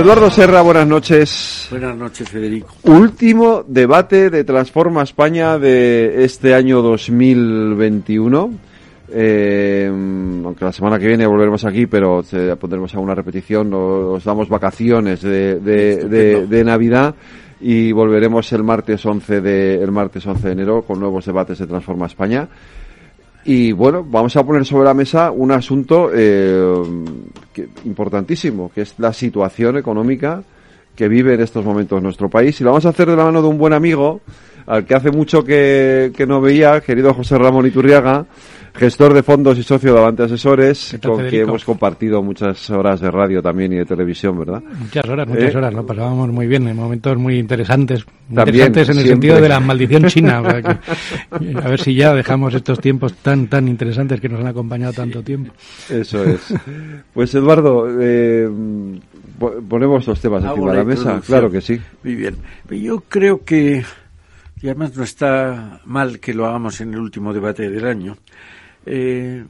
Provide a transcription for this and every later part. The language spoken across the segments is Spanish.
Eduardo Serra, buenas noches. Buenas noches, Federico. Último debate de Transforma España de este año 2021. Eh, aunque la semana que viene volveremos aquí, pero pondremos a una repetición. Nos damos vacaciones de, de, de, Navidad y volveremos el martes 11 de el martes 11 de enero con nuevos debates de Transforma España. Y bueno, vamos a poner sobre la mesa un asunto eh, importantísimo, que es la situación económica que vive en estos momentos nuestro país. Y lo vamos a hacer de la mano de un buen amigo, al que hace mucho que, que no veía, querido José Ramón Iturriaga, gestor de fondos y socio de Avante Asesores, con quien hemos compartido muchas horas de radio también y de televisión, ¿verdad? Muchas horas, muchas ¿Eh? horas, lo pasábamos muy bien, en momentos muy interesantes, interesantes en el sentido de la maldición china, a ver si ya dejamos estos tiempos tan tan interesantes que nos han acompañado tanto tiempo. Eso es. Pues Eduardo, eh, ponemos los temas encima de la mesa, claro que sí. Muy bien. Yo creo que, y además no está mal que lo hagamos en el último debate del año, eh,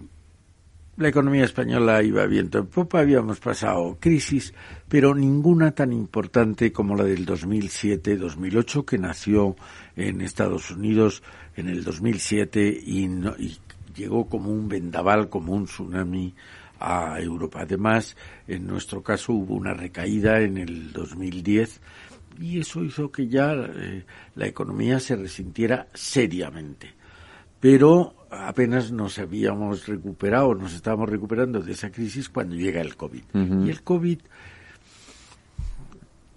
la economía española iba viento en popa, habíamos pasado crisis, pero ninguna tan importante como la del 2007-2008, que nació en Estados Unidos en el 2007 y, y llegó como un vendaval, como un tsunami a Europa. Además, en nuestro caso hubo una recaída en el 2010 y eso hizo que ya eh, la economía se resintiera seriamente. Pero apenas nos habíamos recuperado, nos estábamos recuperando de esa crisis cuando llega el COVID. Y el COVID,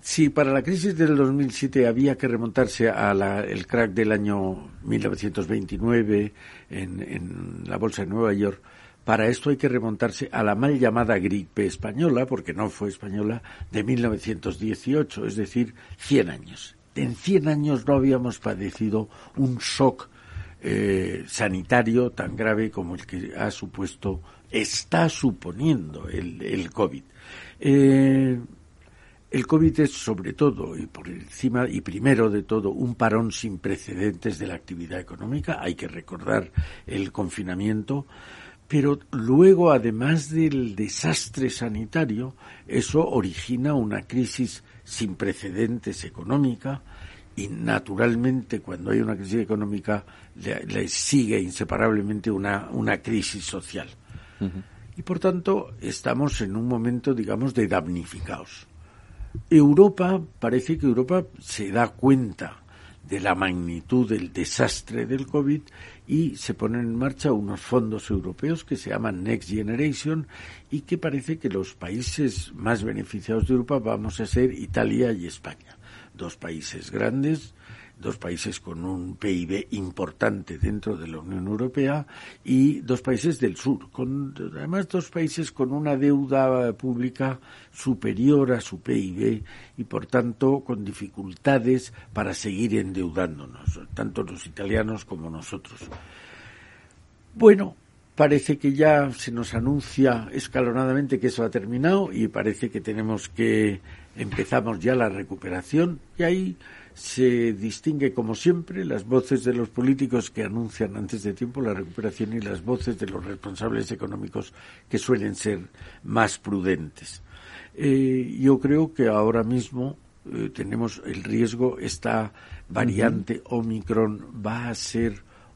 si para la crisis del 2007 había que remontarse al crack del año 1929 en, en la Bolsa de Nueva York, para esto hay que remontarse a la mal llamada gripe española, porque no fue española, de 1918, es decir, 100 años. En 100 años no habíamos padecido un shock eh, sanitario tan grave como el que ha supuesto, está suponiendo el, el COVID. Eh, el COVID es sobre todo y por encima y primero de todo un parón sin precedentes de la actividad económica. Hay que recordar el confinamiento, pero luego, además del desastre sanitario, eso origina una crisis sin precedentes económica, y naturalmente cuando hay una crisis económica le, sigue inseparablemente una, una crisis social. Y por tanto estamos en un momento, digamos, de damnificados. Europa, parece que Europa se da cuenta de la magnitud del desastre del COVID y se ponen en marcha unos fondos europeos que se llaman Next Generation y que parece que los países más beneficiados de Europa vamos a ser Italia y España dos países grandes, dos países con un PIB importante dentro de la Unión Europea y dos países del sur, con, además dos países con una deuda pública superior a su PIB y por tanto con dificultades para seguir endeudándonos, tanto los italianos como nosotros. Bueno, parece que ya se nos anuncia escalonadamente que eso ha terminado y parece que tenemos que empezamos ya la recuperación y ahí se distingue como siempre las voces de los políticos que anuncian antes de tiempo la recuperación y las voces de los responsables económicos que suelen ser más prudentes. Eh, yo creo que ahora mismo eh, tenemos el riesgo, esta variante Omicron va a ser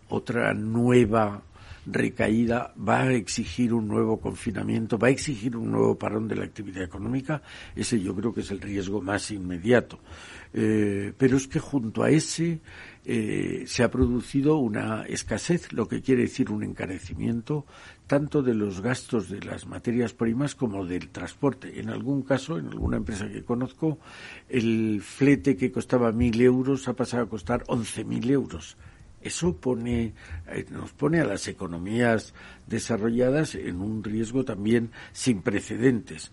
otra nueva recaída va a exigir un nuevo confinamiento, va a exigir un nuevo parón de la actividad económica, ese yo creo que es el riesgo más inmediato. Eh, pero es que junto a ese eh, se ha producido una escasez, lo que quiere decir un encarecimiento tanto de los gastos de las materias primas como del transporte. En algún caso, en alguna empresa que conozco, el flete que costaba mil euros ha pasado a costar once mil euros. Eso pone, eh, nos pone a las economías desarrolladas en un riesgo también sin precedentes.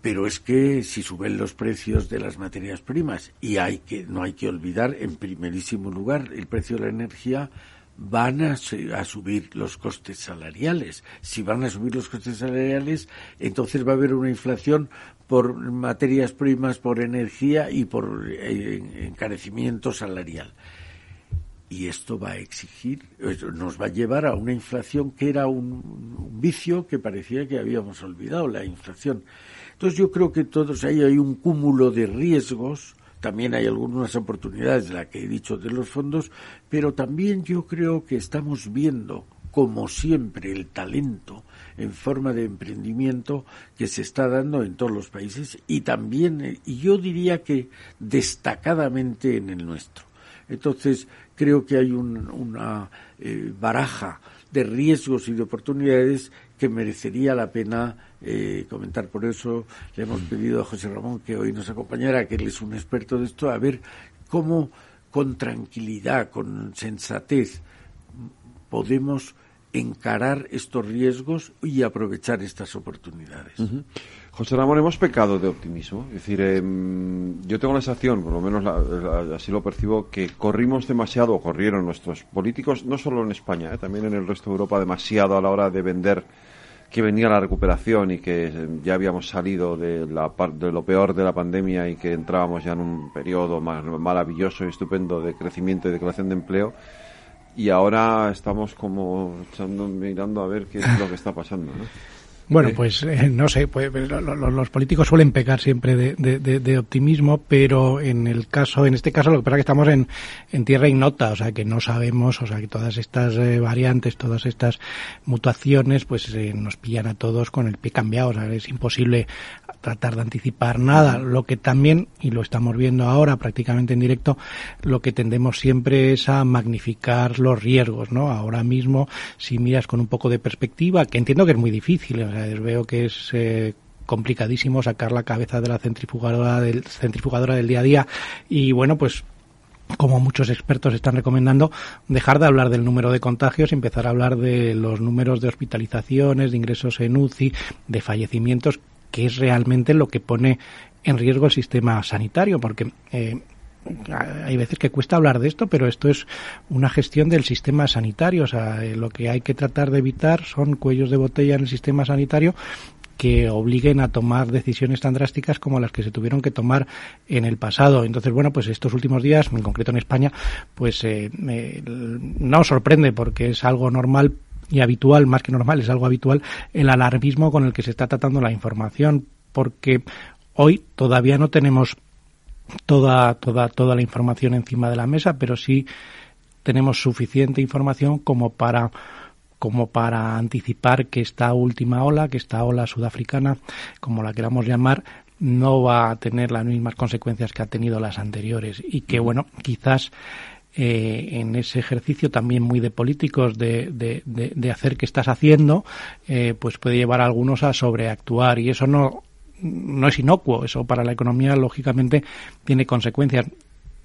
Pero es que si suben los precios de las materias primas y hay que no hay que olvidar en primerísimo lugar el precio de la energía van a, subir los costes salariales. Si van a subir los costes salariales, entonces va a haber una inflación por materias primas, por energía y por eh, encarecimiento salarial. Y esto va a exigir, nos va a llevar a una inflación que era un vicio que parecía que habíamos olvidado, la inflación. Entonces yo creo que todos ahí hay un cúmulo de riesgos, también hay algunas oportunidades, la que he dicho de los fondos, pero también yo creo que estamos viendo, como siempre, el talento en forma de emprendimiento que se está dando en todos los países y también, y yo diría que destacadamente en el nuestro. Entonces, creo que hay una eh, baraja de riesgos y de oportunidades que merecería la pena eh, comentar. Por eso le hemos pedido a José Ramón que hoy nos acompañara, que él es un experto de esto, a ver cómo con tranquilidad, con sensatez, podemos encarar estos riesgos y aprovechar estas oportunidades. José Ramón, hemos pecado de optimismo. Es decir, em, yo tengo la sensación, por lo menos así lo percibo, que corrimos demasiado, o corrieron nuestros políticos, no solo en España, eh, también en el resto de Europa, demasiado a la hora de vender que venía la recuperación y que ya habíamos salido de, la, de lo peor de la pandemia y que entrábamos ya en un periodo maravilloso y estupendo de crecimiento y de creación de empleo. Y ahora estamos como echando, mirando a ver qué es lo que está pasando. ¿no? Bueno, pues eh, no sé, pues, pues los, políticos suelen pecar siempre de, optimismo, pero en el caso, en este caso, lo que pasa es que estamos en, en tierra ignota, o sea que no sabemos, o sea que todas estas eh, variantes, todas estas mutaciones, pues eh, nos pillan a todos con el pie cambiado, o sea, es imposible tratar de anticipar nada. Lo que también, y lo estamos viendo ahora prácticamente en directo, lo que tendemos siempre es a magnificar los riesgos, ¿no? Ahora mismo, si miras con un poco de perspectiva, que entiendo que es muy difícil, veo que es eh, complicadísimo sacar la cabeza de la centrifugadora del, centrifugadora del día a día. Y bueno, pues como muchos expertos están recomendando, dejar de hablar del número de contagios y empezar a hablar de los números de hospitalizaciones, de ingresos en UCI, de fallecimientos, que es realmente lo que pone en riesgo el sistema sanitario, porque eh, hay veces que cuesta hablar de esto, pero esto es una gestión del sistema sanitario. O sea, eh, lo que hay que tratar de evitar son cuellos de botella en el sistema sanitario que obliguen a tomar decisiones tan drásticas como las que se tuvieron que tomar en el pasado. Entonces, bueno, pues estos últimos días, en concreto en España, pues eh, no sorprende porque es algo normal y habitual, más que normal, es algo habitual, el alarmismo con el que se está tratando la información, porque hoy todavía no tenemos toda, toda, toda la información encima de la mesa, pero sí tenemos suficiente información como para como para anticipar que esta última ola, que esta ola sudafricana, como la queramos llamar, no va a tener las mismas consecuencias que ha tenido las anteriores. Y que bueno quizás eh, en ese ejercicio también muy de políticos de, de, de, hacer que estás haciendo eh, pues puede llevar a algunos a sobreactuar. Y eso no no es inocuo, eso para la economía lógicamente tiene consecuencias.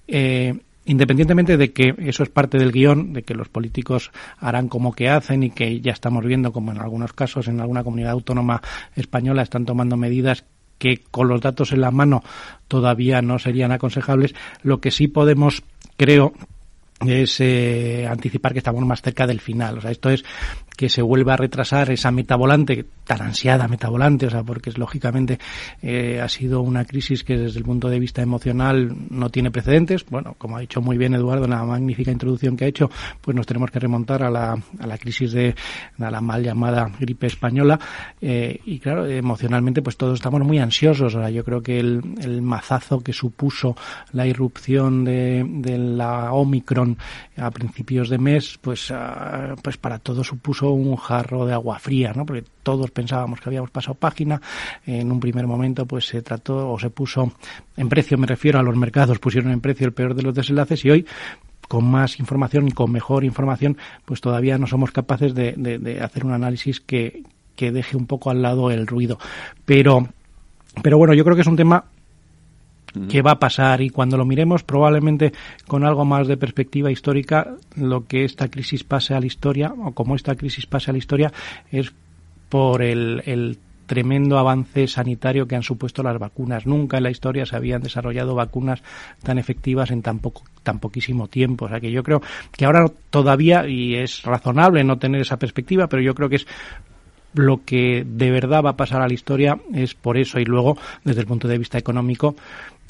Eh, independientemente de que eso es parte del guion, de que los políticos harán como que hacen y que ya estamos viendo como en algunos casos en alguna comunidad autónoma española están tomando medidas que con los datos en la mano todavía no serían aconsejables, lo que sí podemos, creo, es eh, anticipar que estamos más cerca del final. O sea, esto es que se vuelva a retrasar esa metavolante, tan ansiada metavolante, o sea, porque es lógicamente eh, ha sido una crisis que desde el punto de vista emocional no tiene precedentes. Bueno, como ha dicho muy bien Eduardo en la magnífica introducción que ha hecho, pues nos tenemos que remontar a la, a la crisis de, la mal llamada gripe española. Eh, y claro, emocionalmente pues todos estamos muy ansiosos. O yo creo que el, el mazazo que supuso la irrupción de, de la Omicron a principios de mes, pues, ah, pues para todos supuso un jarro de agua fría, ¿no? Porque todos pensábamos que habíamos pasado página. En un primer momento, pues se trató o se puso en precio, me refiero a los mercados, pusieron en precio el peor de los desenlaces y hoy con más información y con mejor información, pues todavía no somos capaces de, de hacer un análisis que, que deje un poco al lado el ruido. Pero, pero bueno, yo creo que es un tema qué va a pasar y cuando lo miremos probablemente con algo más de perspectiva histórica lo que esta crisis pase a la historia o como esta crisis pase a la historia es por el, tremendo avance sanitario que han supuesto las vacunas. Nunca en la historia se habían desarrollado vacunas tan efectivas en tan poco tan poquísimo tiempo. O sea que yo creo que ahora todavía, y es razonable no tener esa perspectiva, pero yo creo que es lo que de verdad va a pasar a la historia es por eso y luego desde el punto de vista económico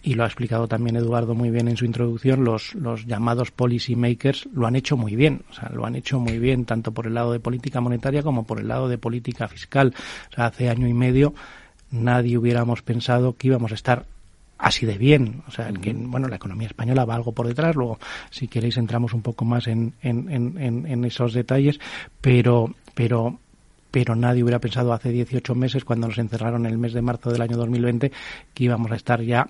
y lo ha explicado también Eduardo muy bien en su introducción, los, los llamados policy makers lo han hecho muy bien, o sea, lo han hecho muy bien tanto por el lado de política monetaria como por el lado de política fiscal. O sea, hace año y medio nadie hubiéramos pensado que íbamos a estar así de bien. O sea, que, bueno, la economía española va algo por detrás. Luego, si queréis, entramos un poco más en, en, en, en esos detalles. Pero, pero, pero nadie hubiera pensado hace 18 meses, cuando nos encerraron el mes de marzo del año 2020, que íbamos a estar ya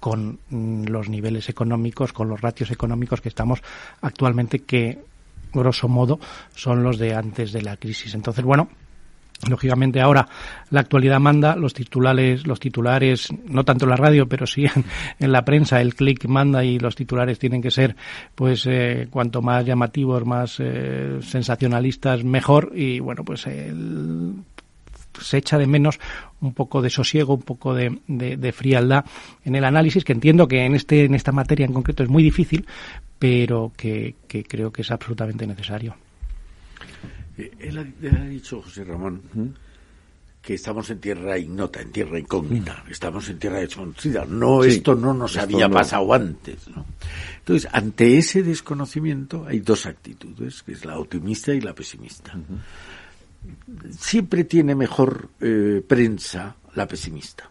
con mm, los niveles económicos, con los ratios económicos que estamos actualmente, que grosso modo son los de antes de la crisis. Entonces, bueno, Lógicamente ahora la actualidad manda, los titulares, los titulares, no tanto en la radio, pero sí en, la prensa, el click manda y los titulares tienen que ser, pues, eh, cuanto más llamativos, más eh, sensacionalistas, mejor. Y bueno, pues el, se echa de menos un poco de sosiego, un poco de, de, frialdad en el análisis, que entiendo que en, este, en esta materia en concreto es muy difícil, pero que, creo que es absolutamente necesario. Eh, él ha, dicho, José Ramón, que estamos en tierra ignota, en tierra incógnita, estamos en tierra desconocida. No, esto no nos había pasado antes. Entonces, ante ese desconocimiento hay dos actitudes, que es la optimista y la pesimista siempre tiene mejor eh, prensa la pesimista.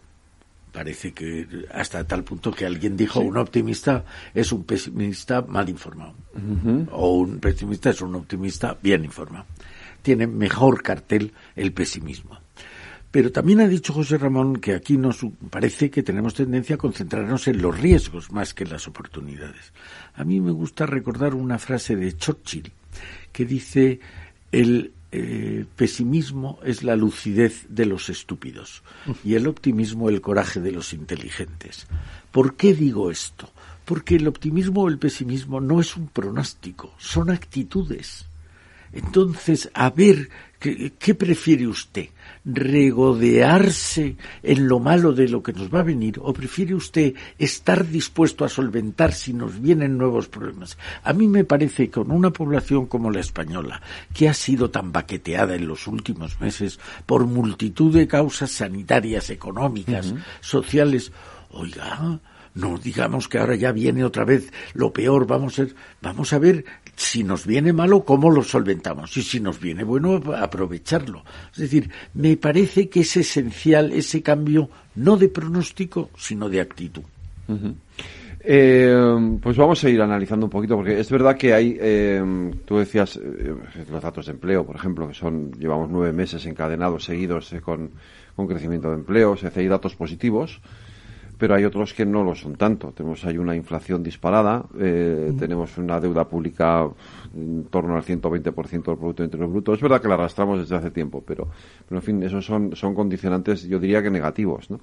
Parece que hasta tal punto que alguien dijo un optimista es un pesimista mal informado o un pesimista es un optimista bien informado. Tiene mejor cartel el pesimismo. Pero también ha dicho José Ramón que aquí nos parece que tenemos tendencia a concentrarnos en los riesgos más que en las oportunidades. A mí me gusta recordar una frase de Churchill que dice el eh, pesimismo es la lucidez de los estúpidos y el optimismo el coraje de los inteligentes. ¿Por qué digo esto? Porque el optimismo o el pesimismo no es un pronóstico, son actitudes. Entonces, a ver, ¿qué, prefiere usted? ¿Regodearse en lo malo de lo que nos va a venir? ¿O prefiere usted estar dispuesto a solventar si nos vienen nuevos problemas? A mí me parece que con una población como la española, que ha sido tan baqueteada en los últimos meses por multitud de causas sanitarias, económicas, sociales, oiga, no digamos que ahora ya viene otra vez lo peor, vamos a, vamos a ver si nos viene malo, cómo lo solventamos. Y si nos viene bueno, aprovecharlo. Es decir, me parece que es esencial ese cambio, no de pronóstico, sino de actitud. Eh, pues vamos a ir analizando un poquito, porque es verdad que hay, eh, tú decías, eh, los datos de empleo, por ejemplo, que son, llevamos nueve meses encadenados, seguidos con, con crecimiento de empleo, se hay datos positivos, pero hay otros que no lo son tanto. Tenemos ahí una inflación disparada, eh, tenemos una deuda pública en torno al 120% del Producto Interior Bruto. Es verdad que la arrastramos desde hace tiempo, pero, pero en fin, esos son, son condicionantes, yo diría que negativos, ¿no?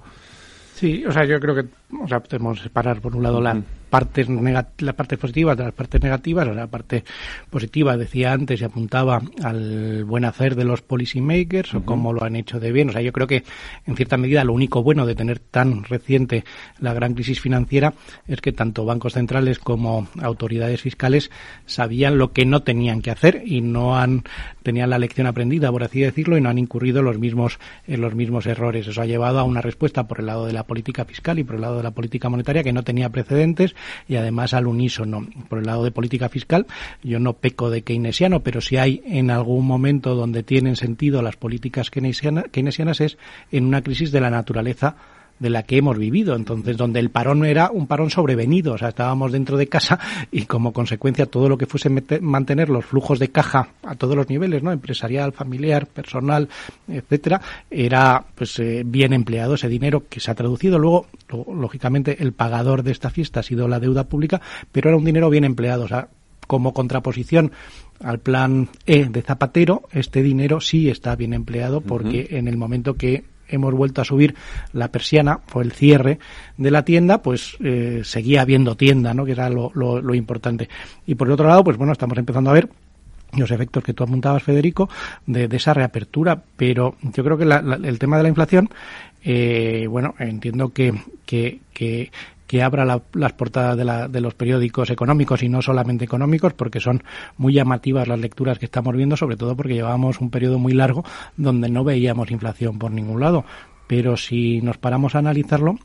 Sí, o sea, yo creo que o sea, podemos separar por un lado la, partes las partes positivas de las partes negativas. O sea, la parte positiva, decía antes, y apuntaba al buen hacer de los policymakers o cómo lo han hecho de bien. O sea, yo creo que, en cierta medida, lo único bueno de tener tan reciente la gran crisis financiera es que tanto bancos centrales como autoridades fiscales sabían lo que no tenían que hacer y no han tenían la lección aprendida, por así decirlo, y no han incurrido los mismos en los mismos errores. Eso ha llevado a una respuesta por el lado de la política fiscal y por el lado de la política monetaria que no tenía precedentes y además al unísono. Por el lado de política fiscal, yo no peco de keynesiano, pero si hay en algún momento donde tienen sentido las políticas keynesianas es en una crisis de la naturaleza de la que hemos vivido. Entonces, donde el parón era un parón sobrevenido, o sea, estábamos dentro de casa y como consecuencia todo lo que fuese mantener los flujos de caja a todos los niveles, ¿no? Empresarial, familiar, personal, etcétera, era pues eh, bien empleado ese dinero que se ha traducido. Luego, lógicamente, el pagador de esta fiesta ha sido la deuda pública, pero era un dinero bien empleado, o sea, como contraposición al plan E de Zapatero, este dinero sí está bien empleado porque en el momento que hemos vuelto a subir la persiana o el cierre de la tienda, pues eh, seguía habiendo tienda, ¿no? Que era lo, lo, importante. Y por el otro lado, pues bueno, estamos empezando a ver los efectos que tú apuntabas, Federico, de, esa reapertura. Pero yo creo que el tema de la inflación, eh, bueno, entiendo que, que, que, que abra las portadas de, de, los periódicos económicos y no solamente económicos, porque son muy llamativas las lecturas que estamos viendo, sobre todo porque llevábamos un periodo muy largo donde no veíamos inflación por ningún lado. Pero si nos paramos a analizarlo,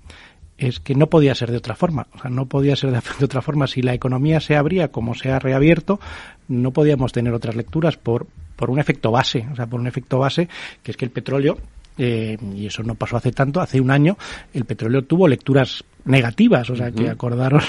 es que no podía ser de otra forma. O sea, no podía ser de, otra forma. Si la economía se abría como se ha reabierto, no podíamos tener otras lecturas por, por un efecto base. O sea, por un efecto base que es que el petróleo eh, y eso no pasó hace tanto, hace un año el petróleo tuvo lecturas negativas, o sea que acordaros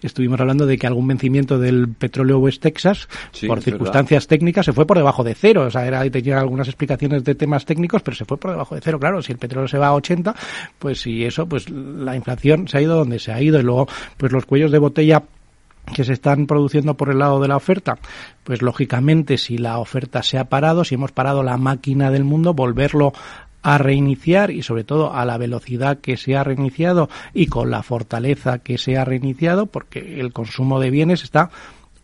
que estuvimos hablando de que algún vencimiento del petróleo West Texas por circunstancias técnicas se fue por debajo de cero, o sea, era, tenía algunas explicaciones de temas técnicos, pero se fue por debajo de cero, claro, si el petróleo se va a 80, pues si eso, pues la inflación se ha ido donde se ha ido y luego pues los cuellos de botella que se están produciendo por el lado de la oferta, pues lógicamente si la oferta se ha parado, si hemos parado la máquina del mundo, volverlo a reiniciar y sobre todo a la velocidad que se ha reiniciado y con la fortaleza que se ha reiniciado porque el consumo de bienes está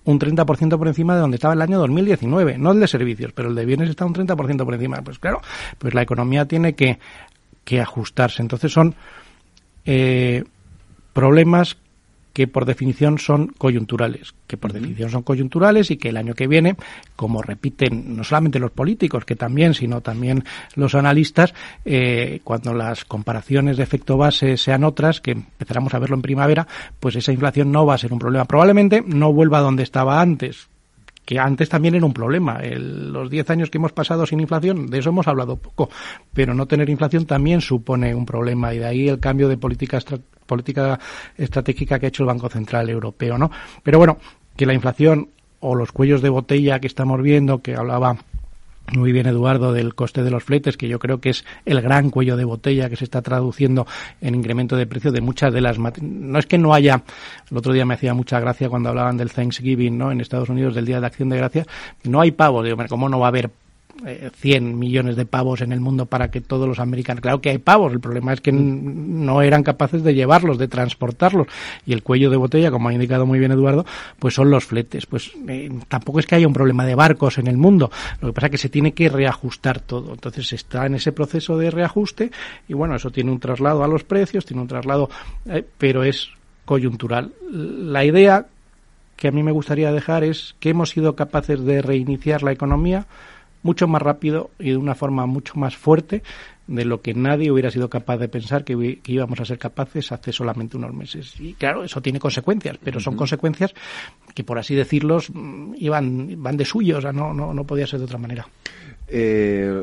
un 30% por encima de donde estaba el año 2019, no el de servicios, pero el de bienes está un 30% por encima. Pues claro, pues la economía tiene que, que ajustarse. Entonces son eh, problemas que por definición son coyunturales, que por definición son coyunturales y que el año que viene, como repiten no solamente los políticos, que también, sino también los analistas, eh, cuando las comparaciones de efecto base sean otras, que empezaremos a verlo en primavera, pues esa inflación no va a ser un problema. Probablemente no vuelva a donde estaba antes, que antes también era un problema. los 10 años que hemos pasado sin inflación, de eso hemos hablado poco, pero no tener inflación también supone un problema y de ahí el cambio de política, política estratégica que ha hecho el Banco Central Europeo, ¿no? Pero bueno, que la inflación o los cuellos de botella que estamos viendo, que hablaba muy bien Eduardo del coste de los fletes, que yo creo que es el gran cuello de botella que se está traduciendo en incremento de precio de muchas de las no es que no haya el otro día me hacía mucha gracia cuando hablaban del Thanksgiving, ¿no? En Estados Unidos del Día de Acción de Gracias, no hay pavos, digo, ¿cómo no va a haber 100 eh, millones de pavos en el mundo para que todos los americanos. Claro que hay pavos, el problema es que no eran capaces de llevarlos, de transportarlos. Y el cuello de botella, como ha indicado muy bien Eduardo, pues son los fletes. Pues eh, tampoco es que haya un problema de barcos en el mundo. Lo que pasa es que se tiene que reajustar todo. Entonces está en ese proceso de reajuste y bueno, eso tiene un traslado a los precios, tiene un traslado, eh, pero es coyuntural. La idea que a mí me gustaría dejar es que hemos sido capaces de reiniciar la economía mucho más rápido y de una forma mucho más fuerte de lo que nadie hubiera sido capaz de pensar que, íbamos a ser capaces hace solamente unos meses. Y claro, eso tiene consecuencias, pero son consecuencias que, por así decirlos, mm, iban, van de suyo, o sea, no, no, no podía ser de otra manera. Eh,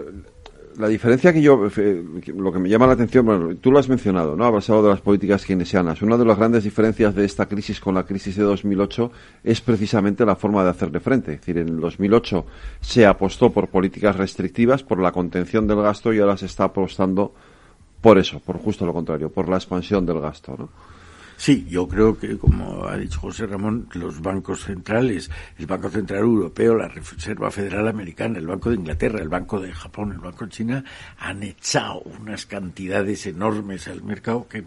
la diferencia que yo, eh, lo que me llama la atención, bueno, tú lo has mencionado, ¿no? Has hablado de las políticas keynesianas. Una de las grandes diferencias de esta crisis con la crisis de 2008 es precisamente la forma de hacerle frente. Es decir, en 2008 se apostó por políticas restrictivas, por la contención del gasto y ahora se está apostando por eso, por justo lo contrario, por la expansión del gasto, ¿no? Sí, yo creo que, como ha dicho José Ramón, los bancos centrales, el Banco Central Europeo, la Reserva Federal Americana, el Banco de Inglaterra, el Banco de Japón, el Banco de China, han echado unas cantidades enormes al mercado que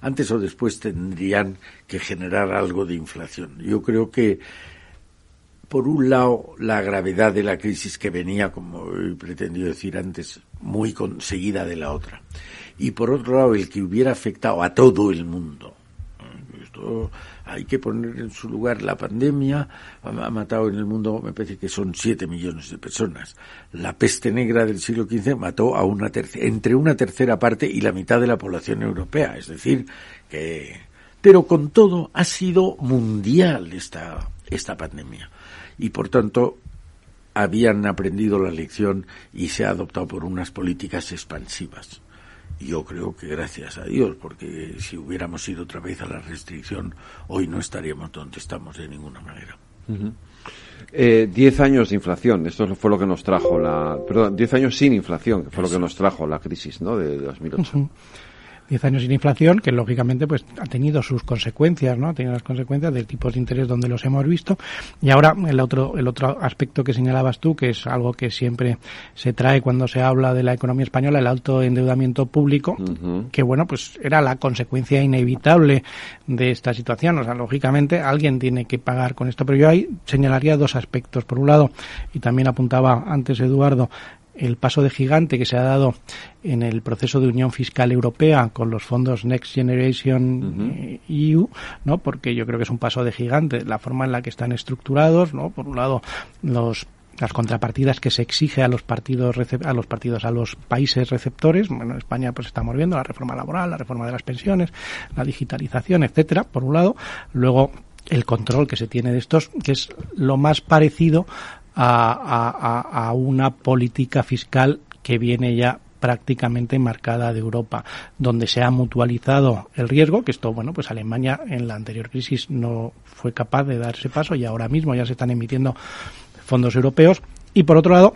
antes o después tendrían que generar algo de inflación. Yo creo que por un lado, la gravedad de la crisis que venía, como he pretendido decir antes, muy conseguida de la otra. Y por otro lado, el que hubiera afectado a todo el mundo. Hay que poner en su lugar la pandemia, ha matado en el mundo, me parece que son siete millones de personas. La peste negra del siglo XV mató a una entre una tercera parte y la mitad de la población europea. Es decir, que, pero con todo ha sido mundial esta, esta pandemia y por tanto habían aprendido la lección y se ha adoptado por unas políticas expansivas. Yo creo que gracias a Dios, porque si hubiéramos ido otra vez a la restricción, hoy no estaríamos donde estamos de ninguna manera. Eh, diez años de inflación, esto fue lo que nos trajo la, perdón, diez años sin inflación, que fue lo que nos trajo la crisis, ¿no? De, 2008. 10 años sin inflación, que lógicamente pues ha tenido sus consecuencias, ¿no? Ha tenido las consecuencias del tipo de interés donde los hemos visto. Y ahora el otro, el otro aspecto que señalabas tú, que es algo que siempre se trae cuando se habla de la economía española, el alto endeudamiento público, que bueno, pues era la consecuencia inevitable de esta situación. O sea, lógicamente alguien tiene que pagar con esto, pero yo ahí señalaría dos aspectos. Por un lado, y también apuntaba antes Eduardo, el paso de gigante que se ha dado en el proceso de unión fiscal europea con los fondos Next Generation EU, ¿no? Porque yo creo que es un paso de gigante la forma en la que están estructurados, ¿no? Por un lado, los las contrapartidas que se exige a los partidos a los partidos a los países receptores bueno en España pues estamos viendo la reforma laboral la reforma de las pensiones la digitalización etcétera por un lado luego el control que se tiene de estos que es lo más parecido a, una política fiscal que viene ya prácticamente marcada de Europa, donde se ha mutualizado el riesgo, que esto, bueno, pues Alemania en la anterior crisis no fue capaz de dar ese paso y ahora mismo ya se están emitiendo fondos europeos. Y por otro lado,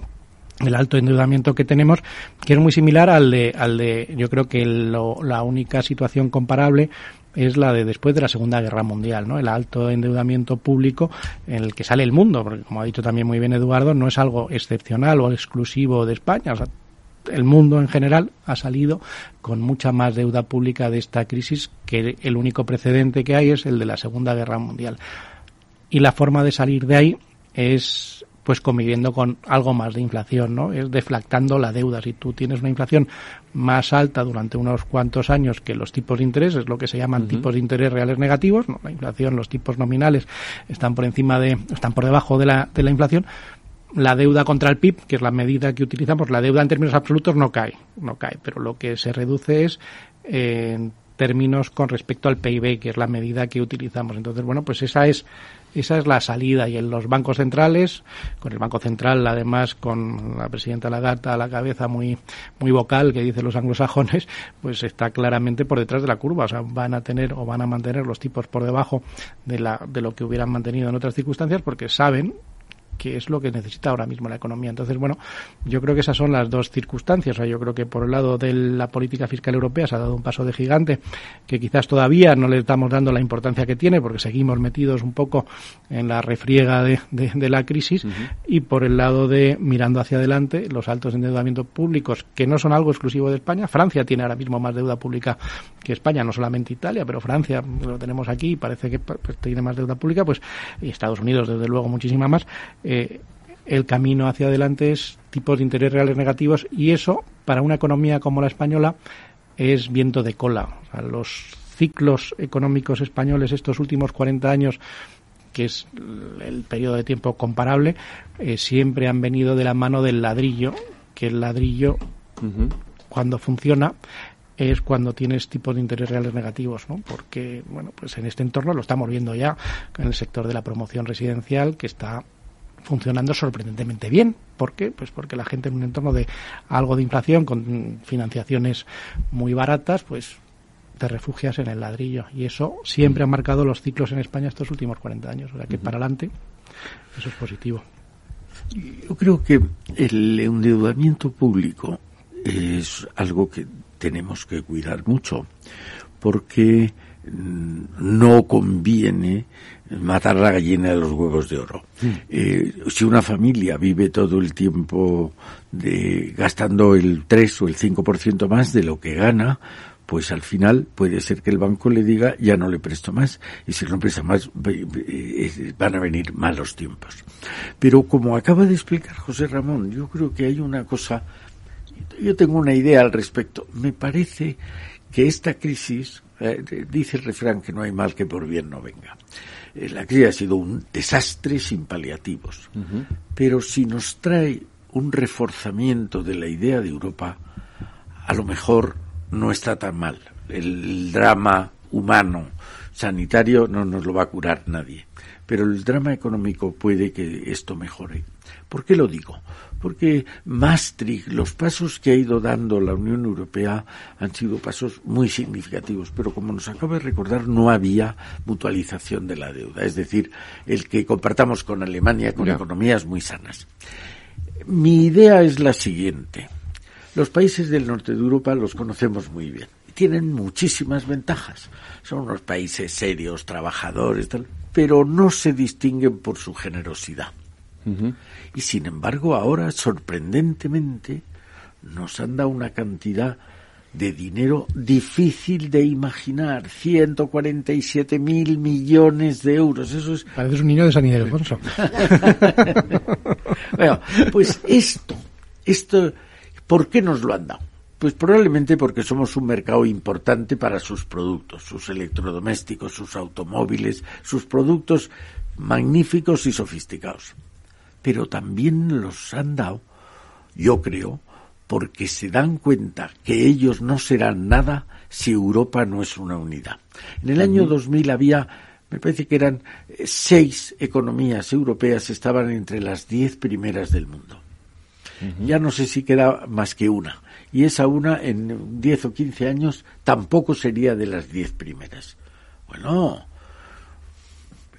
el alto endeudamiento que tenemos, que es muy similar al de, al de yo creo que la única situación comparable es la de después de la Segunda Guerra Mundial, ¿no? El alto endeudamiento público en el que sale el mundo, porque como ha dicho también muy bien Eduardo, no es algo excepcional o exclusivo de España, o sea, el mundo en general ha salido con mucha más deuda pública de esta crisis que el único precedente que hay es el de la Segunda Guerra Mundial. Y la forma de salir de ahí es pues conviviendo con algo más de inflación, ¿no? Es deflactando la deuda. Si tú tienes una inflación más alta durante unos cuantos años que los tipos de interés, es lo que se llaman tipos de interés reales negativos, ¿no? La inflación, los tipos nominales están por encima de, están por debajo de la, de la inflación, la deuda contra el PIB, que es la medida que utilizamos, la deuda en términos absolutos no cae, no cae, pero lo que se reduce es en términos con respecto al PIB, que es la medida que utilizamos. Entonces, bueno, pues esa es esa es la salida. Y en los bancos centrales, con el Banco Central, además, con la presidenta Lagarde a la cabeza muy, muy vocal, que dice los anglosajones, pues está claramente por detrás de la curva. O sea, van a tener o van a mantener los tipos por debajo de, la, de lo que hubieran mantenido en otras circunstancias porque saben que es lo que necesita ahora mismo la economía. Entonces, bueno, yo creo que esas son las dos circunstancias. O sea, yo creo que por el lado de la política fiscal europea se ha dado un paso de gigante que quizás todavía no le estamos dando la importancia que tiene porque seguimos metidos un poco en la refriega de, de, la crisis y por el lado de mirando hacia adelante los altos endeudamientos públicos que no son algo exclusivo de España. Francia tiene ahora mismo más deuda pública que España, no solamente Italia, pero Francia lo tenemos aquí y parece que pues, tiene más deuda pública, pues y Estados Unidos desde luego muchísima más eh, el camino hacia adelante es tipos de interés reales negativos y eso, para una economía como la española, es viento de cola. los ciclos económicos españoles estos últimos 40 años que es el periodo de tiempo comparable, eh, siempre han venido de la mano del ladrillo, que el ladrillo, cuando funciona, es cuando tienes tipos de interés reales negativos, ¿no? Porque, bueno, pues en este entorno lo estamos viendo ya en el sector de la promoción residencial, que está funcionando sorprendentemente bien. ¿Por qué? Pues porque la gente en un entorno de algo de inflación, con financiaciones muy baratas, pues te refugias en el ladrillo. Y eso siempre ha marcado los ciclos en España estos últimos 40 años. O sea que para adelante eso es positivo. Yo creo que el endeudamiento público es algo que tenemos que cuidar mucho, porque no conviene matar la gallina de los huevos de oro. Eh, si una familia vive todo el tiempo de, gastando el 3 o el 5% más de lo que gana, pues al final puede ser que el banco le diga ya no le presto más y si no presta más eh, van a venir malos tiempos. Pero como acaba de explicar José Ramón, yo creo que hay una cosa, yo tengo una idea al respecto. Me parece que esta crisis, eh, dice el refrán que no hay mal que por bien no venga. Eh, la crisis ha sido un desastre sin paliativos. Pero si nos trae un reforzamiento de la idea de Europa, a lo mejor no está tan mal. El drama humano, sanitario, no nos lo va a curar nadie. Pero el drama económico puede que esto mejore. ¿Por qué lo digo? Porque Maastricht, los pasos que ha ido dando la Unión Europea han sido pasos muy significativos, pero como nos acaba de recordar, no había mutualización de la deuda, es decir, el que compartamos con Alemania con economías muy sanas. Mi idea es la siguiente. Los países del norte de Europa los conocemos muy bien. Tienen muchísimas ventajas. Son unos países serios, trabajadores, tal, pero no se distinguen por su generosidad. Y sin embargo, ahora, sorprendentemente, nos han dado una cantidad de dinero difícil de imaginar. 147 mil millones de euros. Eso es. Parece un niño de San Ildefonso. bueno, pues esto, esto ¿Por qué nos lo han dado? Pues probablemente porque somos un mercado importante para sus productos, sus electrodomésticos, sus automóviles, sus productos magníficos y sofisticados. Pero también los han dado, yo creo, porque se dan cuenta que ellos no serán nada si Europa no es una unidad. En el año 2000 había, me parece que eran eh, seis economías europeas, estaban entre las diez primeras del mundo ya no sé si queda más que una. Y esa una en 10 o 15 años tampoco sería de las 10 primeras. Bueno,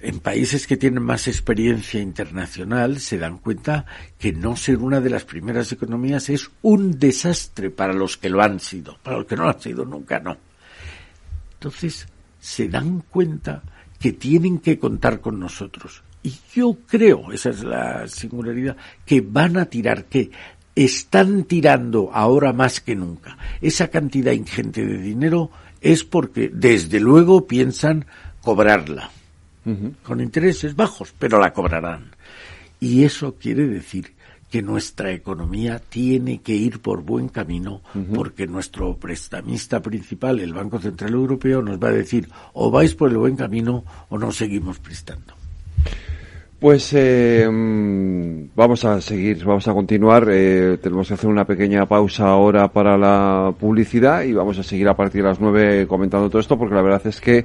en países que tienen más experiencia internacional se dan cuenta que no ser una de las primeras economías es un desastre para los que lo han sido, para los que no lo han sido nunca no. Entonces se dan cuenta que tienen que contar con nosotros. Y yo creo, esa es la singularidad, que van a tirar, que están tirando ahora más que nunca. Esa cantidad ingente de dinero es porque desde luego piensan cobrarla. Con intereses bajos, pero la cobrarán. Y eso quiere decir que nuestra economía tiene que ir por buen camino porque nuestro prestamista principal, el Banco Central Europeo, nos va a decir o vais por el buen camino o no seguimos prestando. Pues eh, vamos a seguir, vamos a continuar. Eh, tenemos que hacer una pequeña pausa ahora para la publicidad y vamos a seguir a partir de las nueve comentando todo esto porque la verdad es que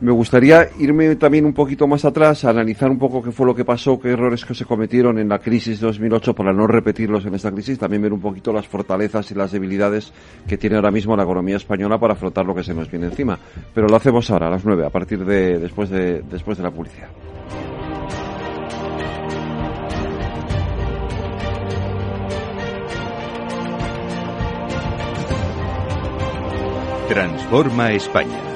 me gustaría irme también un poquito más atrás, a analizar un poco qué fue lo que pasó, qué errores que se cometieron en la crisis de 2008 para no repetirlos en esta crisis, también ver un poquito las fortalezas y las debilidades que tiene ahora mismo la economía española para afrontar lo que se nos viene encima. Pero lo hacemos ahora, a las nueve, a partir de después de, después de la publicidad. Transforma España.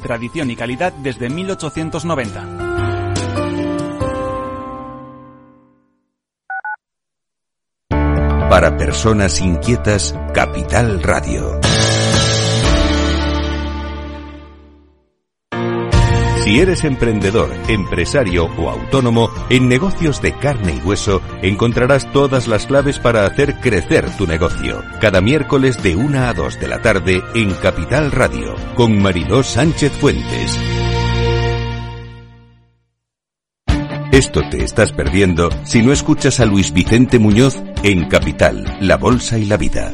tradición y calidad desde 1890. Para personas inquietas, Capital Radio. Si eres emprendedor, empresario o autónomo, en negocios de carne y hueso encontrarás todas las claves para hacer crecer tu negocio. Cada miércoles de 1 a 2 de la tarde en Capital Radio, con Mariló Sánchez Fuentes. Esto te estás perdiendo si no escuchas a Luis Vicente Muñoz en Capital, La Bolsa y la Vida.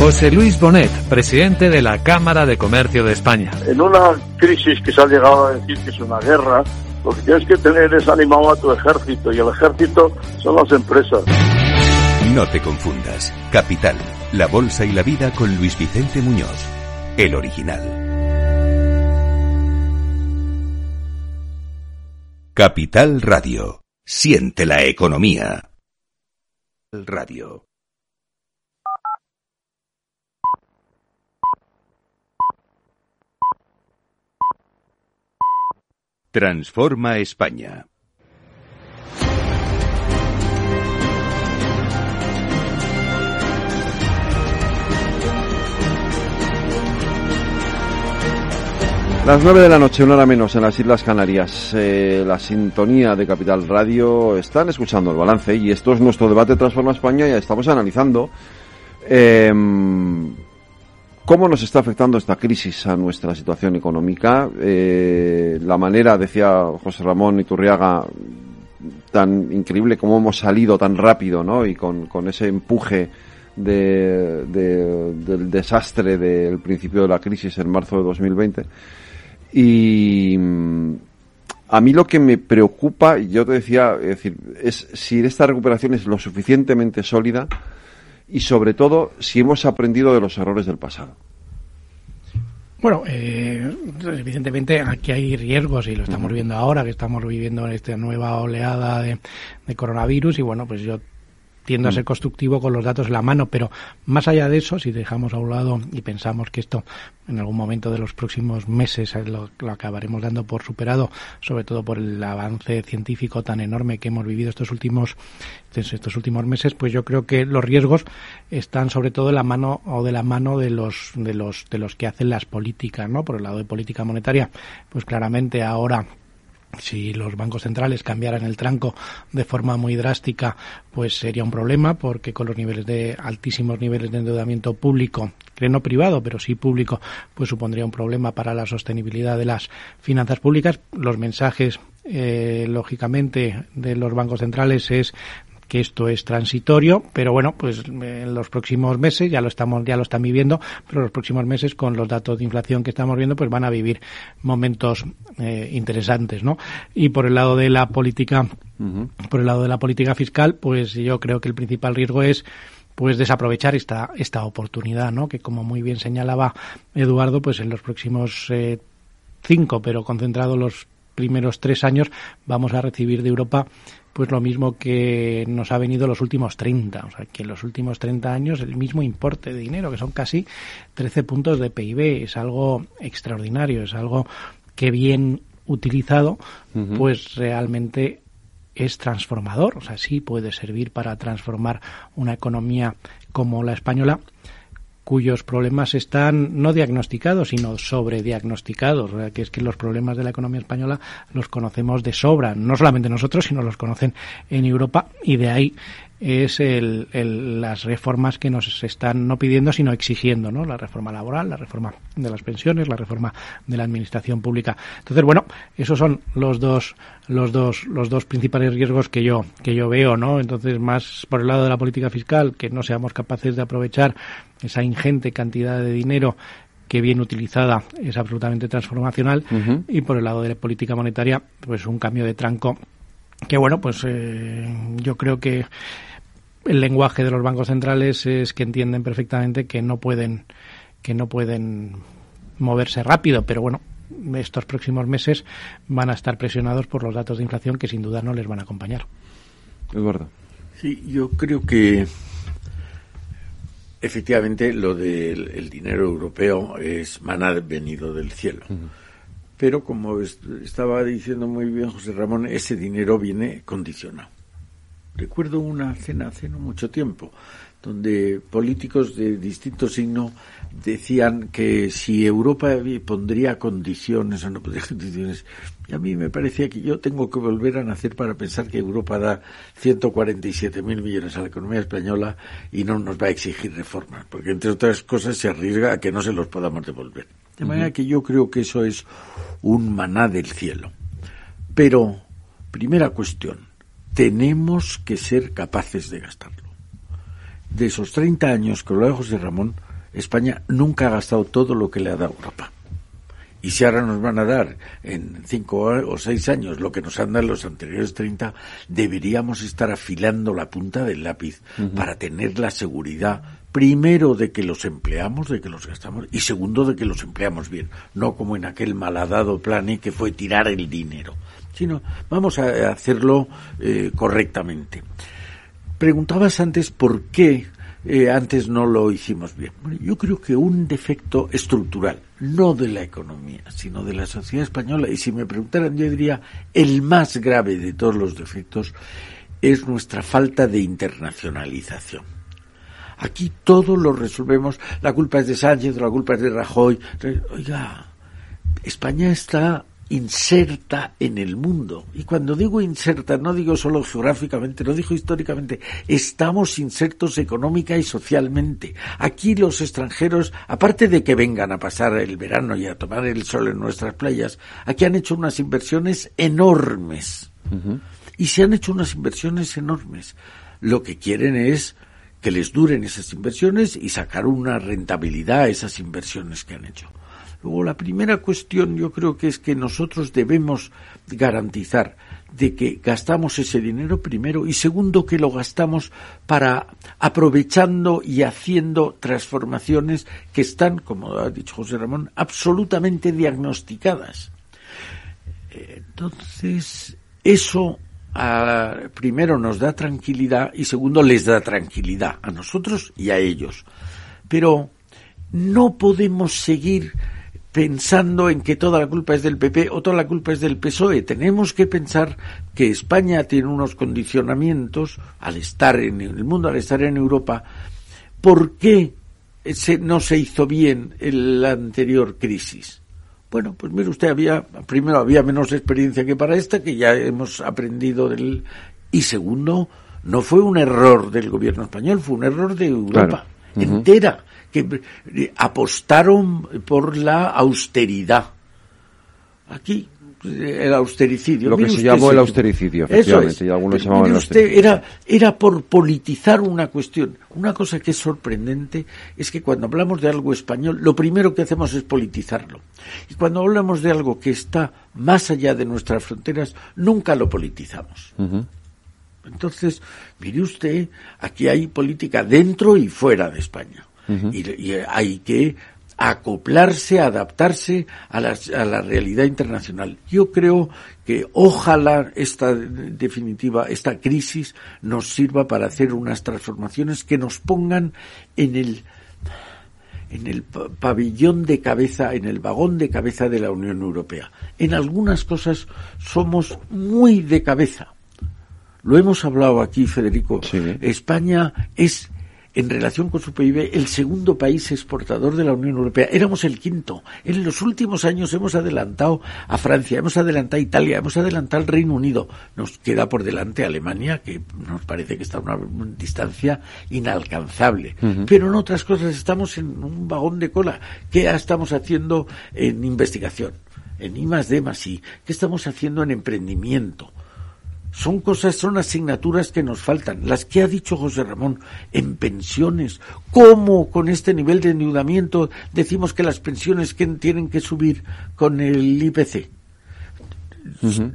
José Luis Bonet, presidente de la Cámara de Comercio de España. En una crisis que se ha llegado a decir que es una guerra, lo que tienes que tener es animado a tu ejército y el ejército son las empresas. No te confundas. Capital, La Bolsa y la Vida con Luis Vicente Muñoz, el original. Capital Radio. Siente la economía. Radio. Transforma España. Las nueve de la noche, una hora menos, en las Islas Canarias. Eh, la sintonía de Capital Radio. Están escuchando el balance y esto es nuestro debate Transforma España. Ya estamos analizando eh, ¿Cómo nos está afectando esta crisis a nuestra situación económica? Eh, la manera, decía José Ramón Iturriaga, tan increíble como hemos salido tan rápido, ¿no? Y con, ese empuje del desastre del principio de la crisis en marzo de 2020. Y mm, a mí lo que me preocupa, yo te decía, es decir, es si esta recuperación es lo suficientemente sólida y sobre todo si hemos aprendido de los errores del pasado. Bueno, eh, evidentemente aquí hay riesgos y lo estamos viendo ahora, que estamos viviendo en esta nueva oleada de, de coronavirus y bueno, pues yo tiendo a ser mm. constructivo con los datos en la mano, pero más allá de eso, si dejamos a un lado y pensamos que esto en algún momento de los próximos meses lo, acabaremos dando por superado, sobre todo por el avance científico tan enorme que hemos vivido estos últimos estos últimos meses, pues yo creo que los riesgos están sobre todo en la mano o de la mano de los de los de los que hacen las políticas, ¿no? Por el lado de política monetaria, pues claramente ahora si los bancos centrales cambiaran el tranco de forma muy drástica, pues sería un problema porque con los niveles de altísimos niveles de endeudamiento público, que no privado, pero sí público, pues supondría un problema para la sostenibilidad de las finanzas públicas. Los mensajes eh, lógicamente de los bancos centrales es que esto es transitorio, pero bueno, pues en los próximos meses ya lo estamos ya lo están viviendo, pero los próximos meses con los datos de inflación que estamos viendo, pues van a vivir momentos eh, interesantes, ¿no? Y por el lado de la política por el lado de la política fiscal, pues yo creo que el principal riesgo es pues desaprovechar esta esta oportunidad, ¿no? Que como muy bien señalaba Eduardo, pues en los próximos eh, cinco, pero concentrado los primeros tres años, vamos a recibir de Europa pues lo mismo que nos ha venido los últimos 30. O sea, que en los últimos 30 años el mismo importe de dinero, que son casi 13 puntos de PIB, es algo extraordinario, es algo que bien utilizado, pues realmente es transformador. O sea, sí puede servir para transformar una economía como la española cuyos problemas están no diagnosticados, sino sobrediagnosticados, que es que los problemas de la economía española los conocemos de sobra, no solamente nosotros, sino los conocen en Europa y de ahí es el, las reformas que nos están no pidiendo sino exigiendo, ¿no? La reforma laboral, la reforma de las pensiones, la reforma de la administración pública. Entonces, bueno, esos son los dos los dos los dos principales riesgos que yo que yo veo, ¿no? Entonces, más por el lado de la política fiscal, que no seamos capaces de aprovechar esa ingente cantidad de dinero que bien utilizada es absolutamente transformacional y por el lado de la política monetaria, pues un cambio de tranco que bueno, pues eh, yo creo que el lenguaje de los bancos centrales es que entienden perfectamente que no pueden que no pueden moverse rápido, pero bueno, estos próximos meses van a estar presionados por los datos de inflación que sin duda no les van a acompañar. Eduardo. Sí, yo creo que efectivamente lo del dinero europeo es maná venido del cielo. Pero como estaba diciendo muy bien José Ramón, ese dinero viene condicionado recuerdo una cena hace no mucho tiempo donde políticos de distinto signo decían que si Europa pondría condiciones o no pondría condiciones, y a mí me parecía que yo tengo que volver a nacer para pensar que Europa da 147 mil millones a la economía española y no nos va a exigir reformas, porque entre otras cosas se arriesga a que no se los podamos devolver. De manera que yo creo que eso es un maná del cielo. Pero, primera cuestión, tenemos que ser capaces de gastarlo de esos 30 años que lo de José Ramón, España nunca ha gastado todo lo que le ha dado Europa. Y si ahora nos van a dar en cinco o seis años lo que nos han dado los anteriores 30, deberíamos estar afilando la punta del lápiz para tener la seguridad, primero, de que los empleamos, de que los gastamos, y segundo, de que los empleamos bien. No como en aquel malhadado plan que fue tirar el dinero, sino vamos a hacerlo eh, correctamente. Preguntabas antes por qué eh, antes no lo hicimos bien. yo creo que un defecto estructural, no de la economía, sino de la sociedad española, y si me preguntaran yo diría el más grave de todos los defectos, es nuestra falta de internacionalización. Aquí todo lo resolvemos, la culpa es de Sánchez, la culpa es de Rajoy. Oiga, España está inserta en el mundo. Y cuando digo inserta, no digo solo geográficamente, no digo históricamente, estamos insertos económica y socialmente. Aquí los extranjeros, aparte de que vengan a pasar el verano y a tomar el sol en nuestras playas, aquí han hecho unas inversiones enormes. Y se han hecho unas inversiones enormes. Lo que quieren es que les duren esas inversiones y sacar una rentabilidad a esas inversiones que han hecho. Luego, la primera cuestión yo creo que es que nosotros debemos garantizar de que gastamos ese dinero primero y segundo que lo gastamos para aprovechando y haciendo transformaciones que están, como ha dicho José Ramón, absolutamente diagnosticadas. Entonces, eso primero nos da tranquilidad y segundo les da tranquilidad a nosotros y a ellos. Pero no podemos seguir pensando en que toda la culpa es del PP o toda la culpa es del PSOE. Tenemos que pensar que España tiene unos condicionamientos al estar en el mundo, al estar en Europa. ¿Por qué no se hizo bien en la anterior crisis? Bueno, pues mire usted, había, primero había menos experiencia que para esta, que ya hemos aprendido del, y segundo, no fue un error del gobierno español, fue un error de Europa entera que apostaron por la austeridad. Aquí eh, el austericidio. Lo que se llamó el austericidio, efectivamente, y algunos llamaban usted, era, era por politizar una cuestión. Una cosa que es sorprendente es que cuando hablamos de algo español, lo primero que hacemos es politizarlo. Y cuando hablamos de algo que está más allá de nuestras fronteras, nunca lo politizamos. Entonces, mire usted, aquí hay política dentro y fuera de España y, hay que acoplarse, adaptarse a la, a la, realidad internacional. Yo creo que ojalá esta definitiva, esta crisis nos sirva para hacer unas transformaciones que nos pongan en el en el pabellón de cabeza, en el vagón de cabeza de la Unión Europea. En algunas cosas somos muy de cabeza. Lo hemos hablado aquí, Federico. España es en relación con su PIB, el segundo país exportador de la Unión Europea. Éramos el quinto. En los últimos años hemos adelantado a Francia, hemos adelantado a Italia, hemos adelantado al Reino Unido. Nos queda por delante Alemania, que nos parece que está a una distancia inalcanzable. Pero en otras cosas estamos en un vagón de cola. ¿Qué estamos haciendo en investigación? En I más D más I. ¿Qué estamos haciendo en emprendimiento? Son cosas, son asignaturas que nos faltan. Las que ha dicho José Ramón en pensiones. ¿Cómo con este nivel de endeudamiento decimos que las pensiones tienen que subir con el IPC?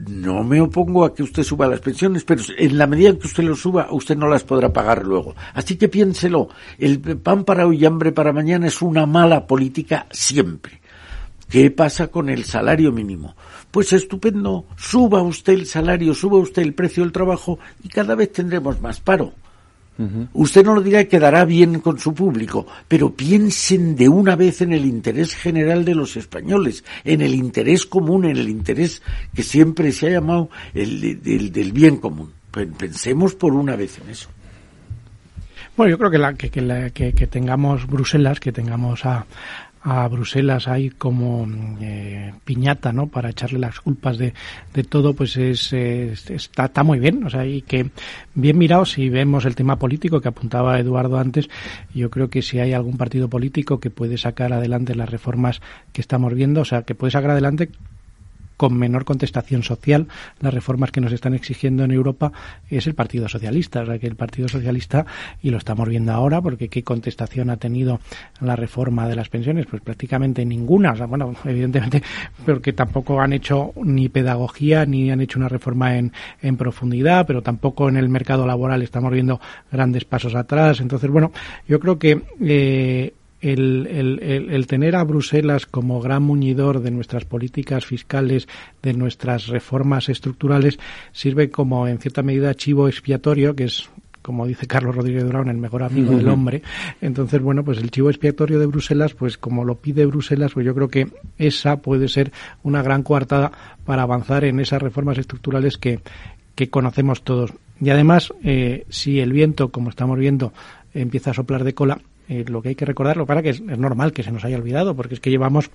No me opongo a que usted suba las pensiones, pero en la medida en que usted lo suba, usted no las podrá pagar luego. Así que piénselo, el pan para hoy y hambre para mañana es una mala política siempre. ¿Qué pasa con el salario mínimo? Pues estupendo, suba usted el salario, suba usted el precio del trabajo y cada vez tendremos más paro. Usted no lo dirá y quedará bien con su público, pero piensen de una vez en el interés general de los españoles, en el interés común, en el interés que siempre se ha llamado el, del bien común. Pensemos por una vez en eso. Bueno, yo creo que, la, que, que, tengamos Bruselas, que tengamos a, a Bruselas ahí como eh, piñata, ¿no? Para echarle las culpas de, de todo, pues es, está, está, muy bien, o sea, y que bien mirado si vemos el tema político que apuntaba Eduardo antes, yo creo que si hay algún partido político que puede sacar adelante las reformas que estamos viendo, o sea, que puede sacar adelante con menor contestación social las reformas que nos están exigiendo en Europa es el Partido Socialista. O sea, que el Partido Socialista, y lo estamos viendo ahora, porque qué contestación ha tenido la reforma de las pensiones, pues prácticamente ninguna. O sea, bueno, evidentemente, porque tampoco han hecho ni pedagogía ni han hecho una reforma en, en profundidad, pero tampoco en el mercado laboral estamos viendo grandes pasos atrás. Entonces, bueno, yo creo que eh, el, el, tener a Bruselas como gran muñidor de nuestras políticas fiscales, de nuestras reformas estructurales, sirve como, en cierta medida, chivo expiatorio, que es como dice Carlos Rodríguez Durán, el mejor amigo del hombre. Entonces, bueno, pues el chivo expiatorio de Bruselas, pues como lo pide Bruselas, pues yo creo que esa puede ser una gran coartada para avanzar en esas reformas estructurales que, que conocemos todos. Y además, eh, si el viento, como estamos viendo, empieza a soplar de cola, eh, lo que hay que recordarlo para que es, normal que se nos haya olvidado, porque es que llevamos,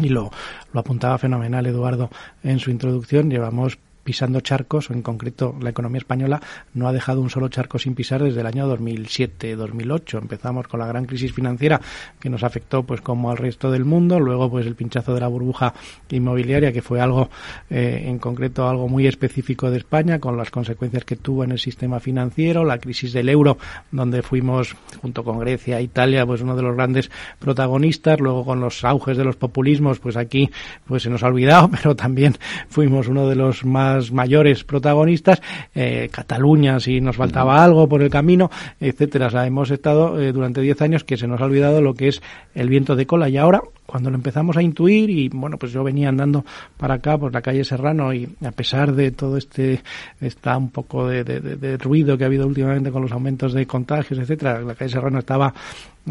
y lo, lo apuntaba fenomenal Eduardo en su introducción, llevamos pisando charcos, en concreto la economía española no ha dejado un solo charco sin pisar desde el año 2007-2008. Empezamos con la gran crisis financiera que nos afectó pues como al resto del mundo, luego pues el pinchazo de la burbuja inmobiliaria que fue algo eh, en concreto algo muy específico de España con las consecuencias que tuvo en el sistema financiero, la crisis del euro donde fuimos junto con Grecia e Italia pues uno de los grandes protagonistas, luego con los auges de los populismos pues aquí pues se nos ha olvidado, pero también fuimos uno de los más mayores protagonistas, eh, Cataluña si nos faltaba algo por el camino, etcétera. O sea, hemos estado eh, durante 10 años que se nos ha olvidado lo que es el viento de cola y ahora cuando lo empezamos a intuir y bueno pues yo venía andando para acá por la calle Serrano y a pesar de todo este está un poco de, ruido que ha habido últimamente con los aumentos de contagios etcétera la calle Serrano estaba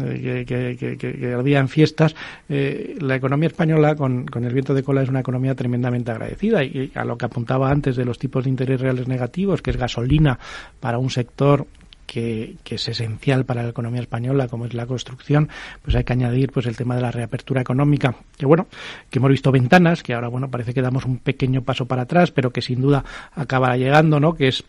eh, que, que, ardía en fiestas eh, la economía española con, con el viento de cola es una economía tremendamente agradecida. Y a lo que apuntaba antes de los tipos de interés reales negativos que es gasolina para un sector que, es esencial para la economía española, como es la construcción, pues hay que añadir pues el tema de la reapertura económica, que bueno, que hemos visto ventanas, que ahora bueno parece que damos un pequeño paso para atrás, pero que sin duda acabará llegando, ¿no? Que es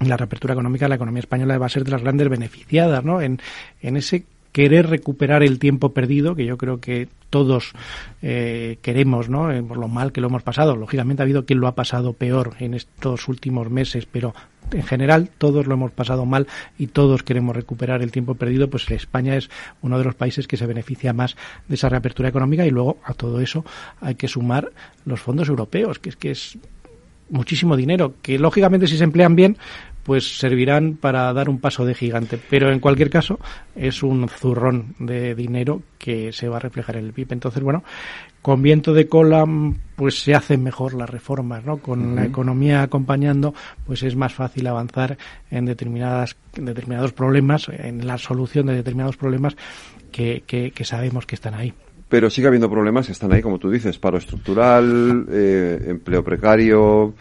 la reapertura económica, la economía española va a ser de las grandes beneficiadas, ¿no? En, en ese querer recuperar el tiempo perdido, que yo creo que todos eh, queremos, ¿no? Eh, por lo mal que lo hemos pasado. Lógicamente ha habido quien lo ha pasado peor en estos últimos meses, pero en general todos lo hemos pasado mal y todos queremos recuperar el tiempo perdido, pues España es uno de los países que se beneficia más de esa reapertura económica y luego a todo eso hay que sumar los fondos europeos, que es que es muchísimo dinero, que lógicamente si se emplean bien, pues servirán para dar un paso de gigante. Pero en cualquier caso, es un zurrón de dinero que se va a reflejar en el PIB. Entonces, bueno, con viento de cola, pues se hacen mejor las reformas, ¿no? Con la economía acompañando, pues es más fácil avanzar en determinadas, determinados problemas, en la solución de determinados problemas que, que, sabemos que están ahí pero sigue habiendo problemas que están ahí, como tú dices, paro estructural, eh, empleo precario,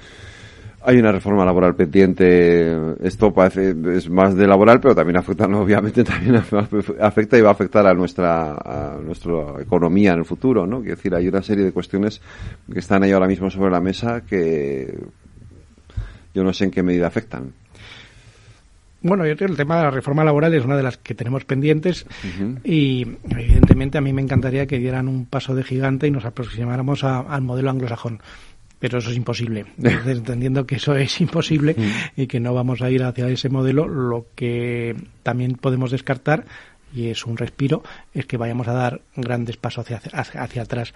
hay una reforma laboral pendiente. Esto parece es más de laboral, pero también afecta, obviamente, también afecta y va a afectar a nuestra, a nuestra economía en el futuro, ¿no? Quiero decir, hay una serie de cuestiones que están ahí ahora mismo sobre la mesa que yo no sé en qué medida afectan. Bueno, yo creo que el tema de la reforma laboral es una de las que tenemos pendientes y evidentemente a mí me encantaría que dieran un paso de gigante y nos aproximáramos al modelo anglosajón pero eso es imposible. Entonces, entendiendo que eso es imposible mm. y que no vamos a ir hacia ese modelo, lo que también podemos descartar, y es un respiro, es que vayamos a dar grandes pasos hacia, hacia atrás.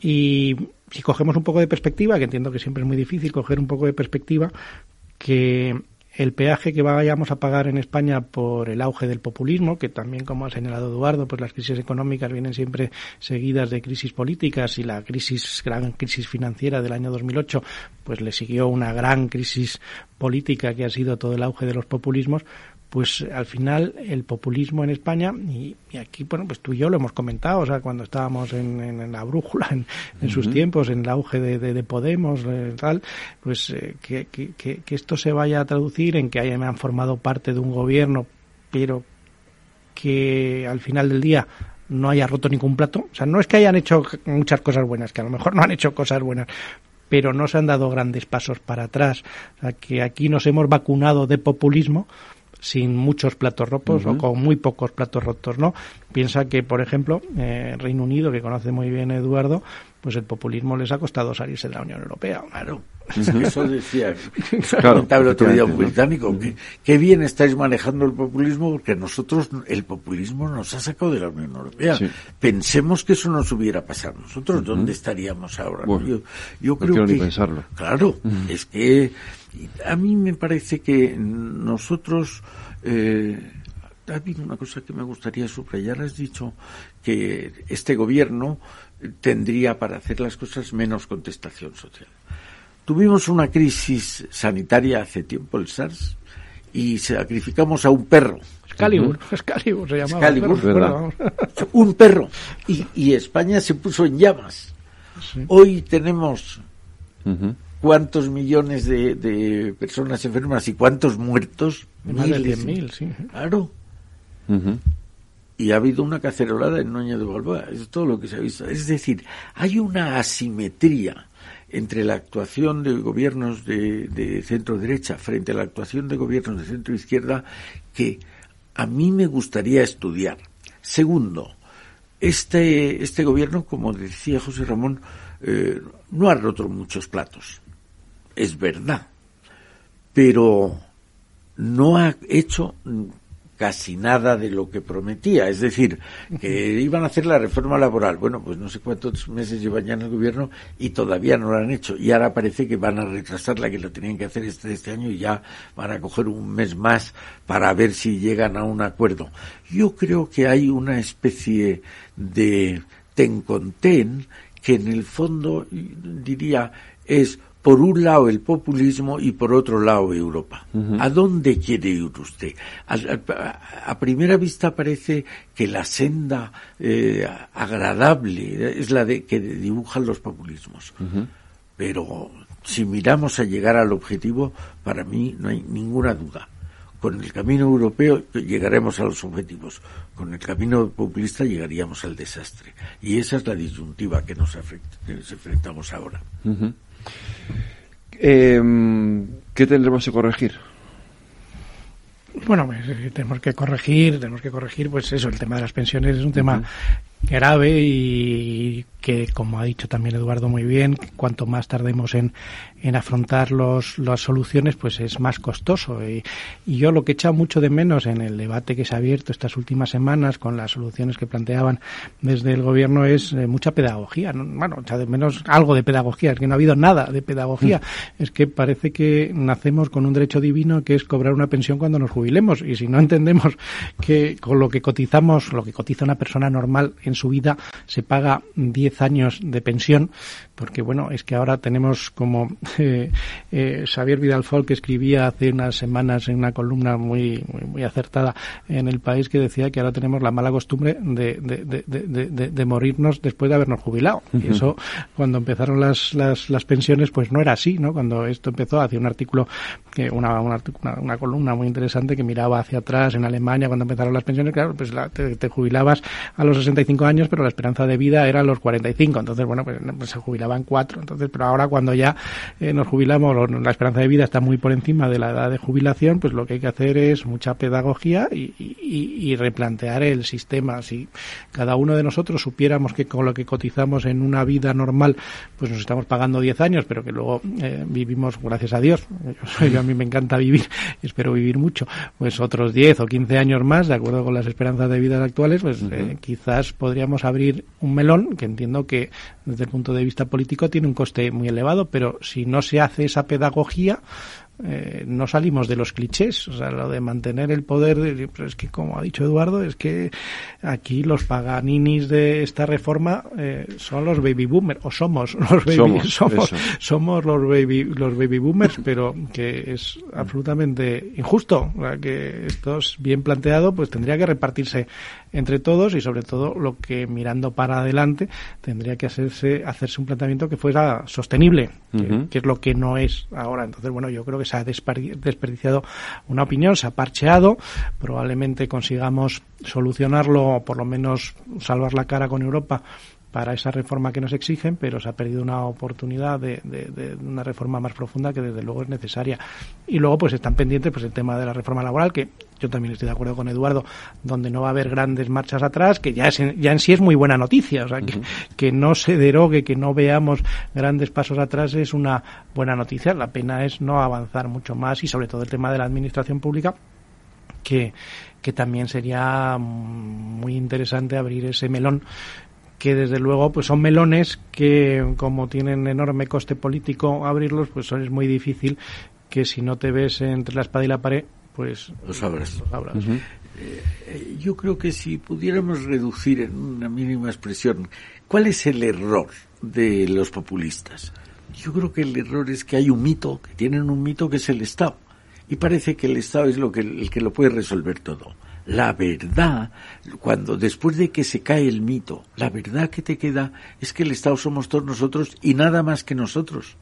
Y si cogemos un poco de perspectiva, que entiendo que siempre es muy difícil coger un poco de perspectiva, que el peaje que vayamos a pagar en España por el auge del populismo, que también, como ha señalado Eduardo, pues las crisis económicas vienen siempre seguidas de crisis políticas y la crisis, gran crisis financiera del año 2008, pues le siguió una gran crisis política que ha sido todo el auge de los populismos, pues al final el populismo en España, y, aquí, bueno, pues tú y yo lo hemos comentado, o sea, cuando estábamos en, la brújula, en, sus tiempos, en el auge de, Podemos, eh, tal, pues eh, que, que, esto se vaya a traducir en que hayan formado parte de un gobierno, pero que al final del día no haya roto ningún plato. O sea, no es que hayan hecho muchas cosas buenas, que a lo mejor no han hecho cosas buenas, pero no se han dado grandes pasos para atrás. O sea, que aquí nos hemos vacunado de populismo sin muchos platos rotos o con muy pocos platos rotos, ¿no? Piensa que, por ejemplo, eh, Reino Unido, que conoce muy bien Eduardo, pues el populismo les ha costado salirse de la Unión Europea. Claro. Eso decía, claro, el otro día un británico, que, qué bien estáis manejando el populismo porque nosotros, el populismo nos ha sacado de la Unión Europea. Pensemos que eso nos hubiera pasado. Nosotros, ¿dónde estaríamos ahora? yo, yo creo que... pensarlo. Claro, es que a mí me parece que nosotros... Eh, ha habido una cosa que me gustaría subrayar. Has dicho que este gobierno tendría para hacer las cosas menos contestación social. Tuvimos una crisis sanitaria hace tiempo, el SARS, y sacrificamos a un perro. Excalibur, Excalibur se llamaba. Excalibur, un perro. Y, España se puso en llamas. Hoy tenemos cuántos millones de, personas enfermas y cuántos muertos. Más de mil, sí. Claro. Y ha hado una cacerolada en Noña de Balboa. Es todo lo que se ha visto. Es decir, hay una asimetría entre la actuación de gobiernos de, centro derecha frente a la actuación de gobiernos de centro izquierda que a mí me gustaría estudiar. Segundo, este, este gobierno, como decía José Ramón, eh, no ha roto muchos platos. Es verdad. Pero no ha hecho casi nada de lo que prometía. Es decir, que iban a hacer la reforma laboral. Bueno, pues no sé cuántos meses llevan ya en el gobierno y todavía no lo han hecho. Y ahora parece que van a retrasarla, que lo tenían que hacer este, este año y ya van a coger un mes más para ver si llegan a un acuerdo. Yo creo que hay una especie de ten con ten que en el fondo diría es por un lado el populismo y por otro lado Europa. ¿A dónde quiere ir usted? A, primera vista parece que la senda eh, agradable es la de que dibujan los populismos. Pero si miramos a llegar al objetivo, para mí no hay ninguna duda. Con el camino europeo llegaremos a los objetivos. Con el camino populista llegaríamos al desastre. Y esa es la disyuntiva que nos, enfrentamos ahora. Eh, ¿Qué tendremos que corregir? Bueno, pues, eh, tenemos que corregir, tenemos que corregir, pues eso, el tema de las pensiones es un tema grave y que, como ha dicho también Eduardo muy bien, cuanto más tardemos en, en afrontar los, las soluciones, pues es más costoso. Y, yo lo que he echado mucho de menos en el debate que se ha abierto estas últimas semanas con las soluciones que planteaban desde el gobierno es eh, mucha pedagogía. Bueno, echado de menos algo de pedagogía, es que no ha habido nada de pedagogía. Mm. Es que parece que nacemos con un derecho divino que es cobrar una pensión cuando nos jubilemos. Y si no entendemos que con lo que cotizamos, lo que cotiza una persona normal en su vida, se paga 10 años de pensión, porque bueno, es que ahora tenemos como eh, eh, Xavier Vidal Folk escribía hace unas semanas en una columna muy, muy, acertada en el país que decía que ahora tenemos la mala costumbre de, de, de, morirnos después de habernos jubilado. Y eso, cuando empezaron las, las, las, pensiones, pues no era así, ¿no? Cuando esto empezó, hacía un artículo, que una, una, una, columna muy interesante que miraba hacia atrás en Alemania cuando empezaron las pensiones, claro, pues te, te, jubilabas a los 65 años, pero la esperanza de vida era a los 45. Entonces, bueno, pues, pues se jubilaban cuatro. Entonces, pero ahora cuando ya eh, nos jubilamos, la esperanza de vida está muy por encima de la edad de jubilación, pues lo que hay que hacer es mucha pedagogía y, replantear el sistema. Si cada uno de nosotros supiéramos que con lo que cotizamos en una vida normal, pues nos estamos pagando 10 años, pero que luego eh, vivimos, gracias a Dios, yo, a mí me encanta vivir, espero vivir mucho, pues otros 10 o 15 años más, de acuerdo con las esperanzas de vida actuales, pues eh, quizás podríamos abrir un melón, que entiendo que desde el punto de vista político tiene un coste muy elevado, pero si no se hace esa pedagogía, eh, no salimos de los clichés, o sea, lo de mantener el poder, pero es que como ha dicho Eduardo, es que aquí los paganinis de esta reforma eh, son los baby boomers, o somos los baby, somos, somos, los baby, los baby boomers, pero que es absolutamente injusto, que esto es bien planteado, pues tendría que repartirse entre todos y sobre todo lo que mirando para adelante tendría que hacerse, hacerse un planteamiento que fuera sostenible, que es lo que no es ahora. Entonces, bueno, yo creo que se ha desperdiciado una opinión, se ha parcheado, probablemente consigamos solucionarlo o por lo menos salvar la cara con Europa para esa reforma que nos exigen, pero se ha perdido una oportunidad de, de, una reforma más profunda que desde luego es necesaria. Y luego pues están pendientes pues el tema de la reforma laboral, que yo también estoy de acuerdo con Eduardo, donde no va a haber grandes marchas atrás, que ya, es, ya en sí es muy buena noticia, o sea, que, que no se derogue, que no veamos grandes pasos atrás es una buena noticia. La pena es no avanzar mucho más y sobre todo el tema de la administración pública, que, que también sería muy interesante abrir ese melón que desde luego pues son melones que como tienen enorme coste político abrirlos pues es muy difícil que si no te ves entre la espada y la pared pues los abras, eh, yo creo que si pudiéramos reducir en una mínima expresión cuál es el error de los populistas yo creo que el error es que hay un mito que tienen un mito que es el Estado. Y parece que el Estado es lo que el que lo puede resolver todo. La verdad, cuando después de que se cae el mito, la verdad que te queda es que el Estado somos todos nosotros y nada más que nosotros.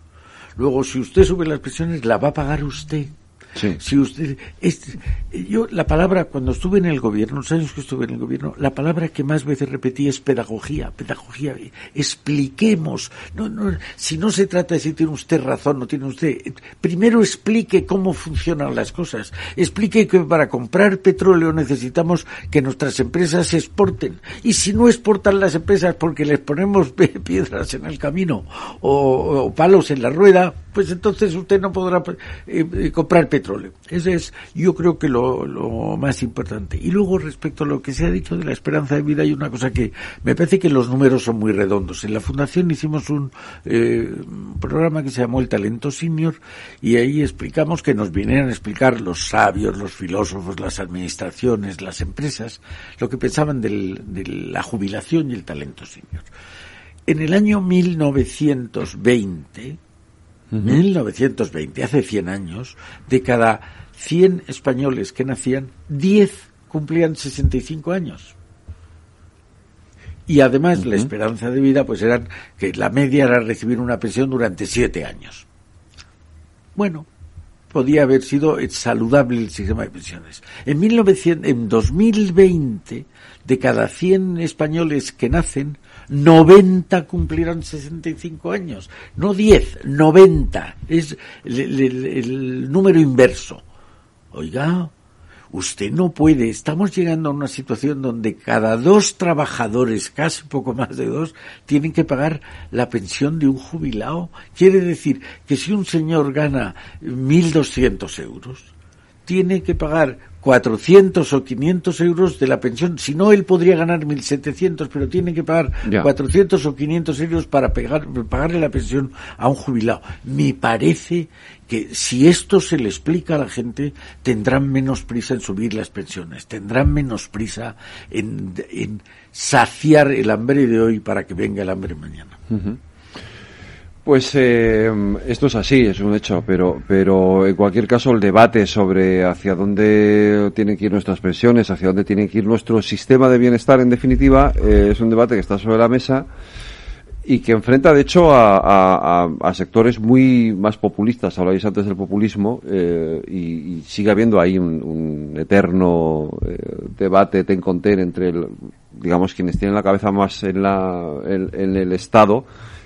Luego, si usted sube las pensiones, la va a pagar usted. Si usted, yo la palabra cuando estuve en el gobierno, los años que estuve en el gobierno, la palabra que más veces repetí es pedagogía, pedagogía. Expliquemos. No, no, si no se trata de si tiene usted razón, no tiene usted. Primero explique cómo funcionan las cosas. Explique que para comprar petróleo necesitamos que nuestras empresas exporten. Y si no exportan las empresas porque les ponemos piedras en el camino o, palos en la rueda, pues entonces usted no podrá eh, eh, comprar petróleo ese es, yo creo que lo, lo, más importante. Y luego, respecto a lo que se ha dicho de la esperanza de vida, hay una cosa que me parece que los números son muy redondos. En la Fundación hicimos un eh, programa que se llamó El Talento Senior y ahí explicamos que nos vinieron a explicar los sabios, los filósofos, las administraciones, las empresas, lo que pensaban del, de la jubilación y el talento senior. En el año 1920, 1920, hace 100 años, de cada 100 españoles que nacían, 10 cumplían 65 años. Y además la esperanza de vida, pues eran que la media era recibir una pensión durante 7 años. Bueno, podía haber sido saludable el sistema de pensiones. En, 1900, en 2020, de cada 100 españoles que nacen, 90 cumplirán 65 años. No 10, 90. Es el, número inverso. Oiga, usted no puede. Estamos llegando a una situación donde cada dos trabajadores, casi poco más de dos, tienen que pagar la pensión de un jubilado. Quiere decir que si un señor gana 1.200 euros, tiene que pagar 400 o 500 euros de la pensión. Si no, él podría ganar 1.700, pero tiene que pagar 400 o 500 euros para pagarle la pensión a un jubilado. Me parece que si esto se le explica a la gente, tendrán menos prisa en subir las pensiones, tendrán menos prisa en, saciar el hambre de hoy para que venga el hambre mañana. Pues eh, esto es así, es un hecho, pero, pero en cualquier caso el debate sobre hacia dónde tienen que ir nuestras pensiones, hacia dónde tiene que ir nuestro sistema de bienestar, en definitiva, eh, es un debate que está sobre la mesa y que enfrenta, de hecho, a, a, sectores muy más populistas. Hablabais antes del populismo eh, y, sigue habiendo ahí un, eterno debate ten con ten entre, digamos, quienes tienen la cabeza más en, la, en el Estado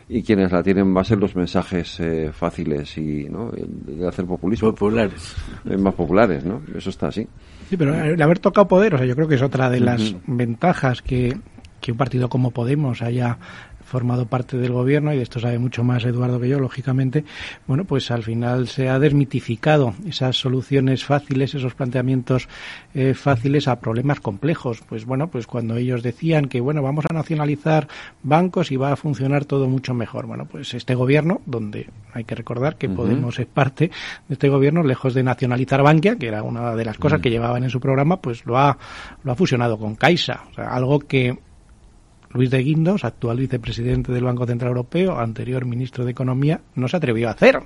y quienes la tienen más en los mensajes eh, fáciles y ¿no? de hacer populismo. Populares. Eh, más populares, ¿no? Eso está así. Sí, pero el haber tocado poder, o sea, yo creo que es otra de las ventajas que, que un partido como Podemos haya formado parte del gobierno, y de esto sabe mucho más Eduardo que yo, lógicamente, bueno, pues al final se ha desmitificado esas soluciones fáciles, esos planteamientos eh, fáciles a problemas complejos. Pues bueno, pues cuando ellos decían que, bueno, vamos a nacionalizar bancos y va a funcionar todo mucho mejor. Bueno, pues este gobierno, donde hay que recordar que Podemos es parte de este gobierno, lejos de nacionalizar Bankia, que era una de las cosas que llevaban en su programa, pues lo ha, lo ha fusionado con Caixa. O sea, algo que Luis de Guindos, actual vicepresidente del Banco Central Europeo, anterior ministro de Economía, no se atrevió a hacer.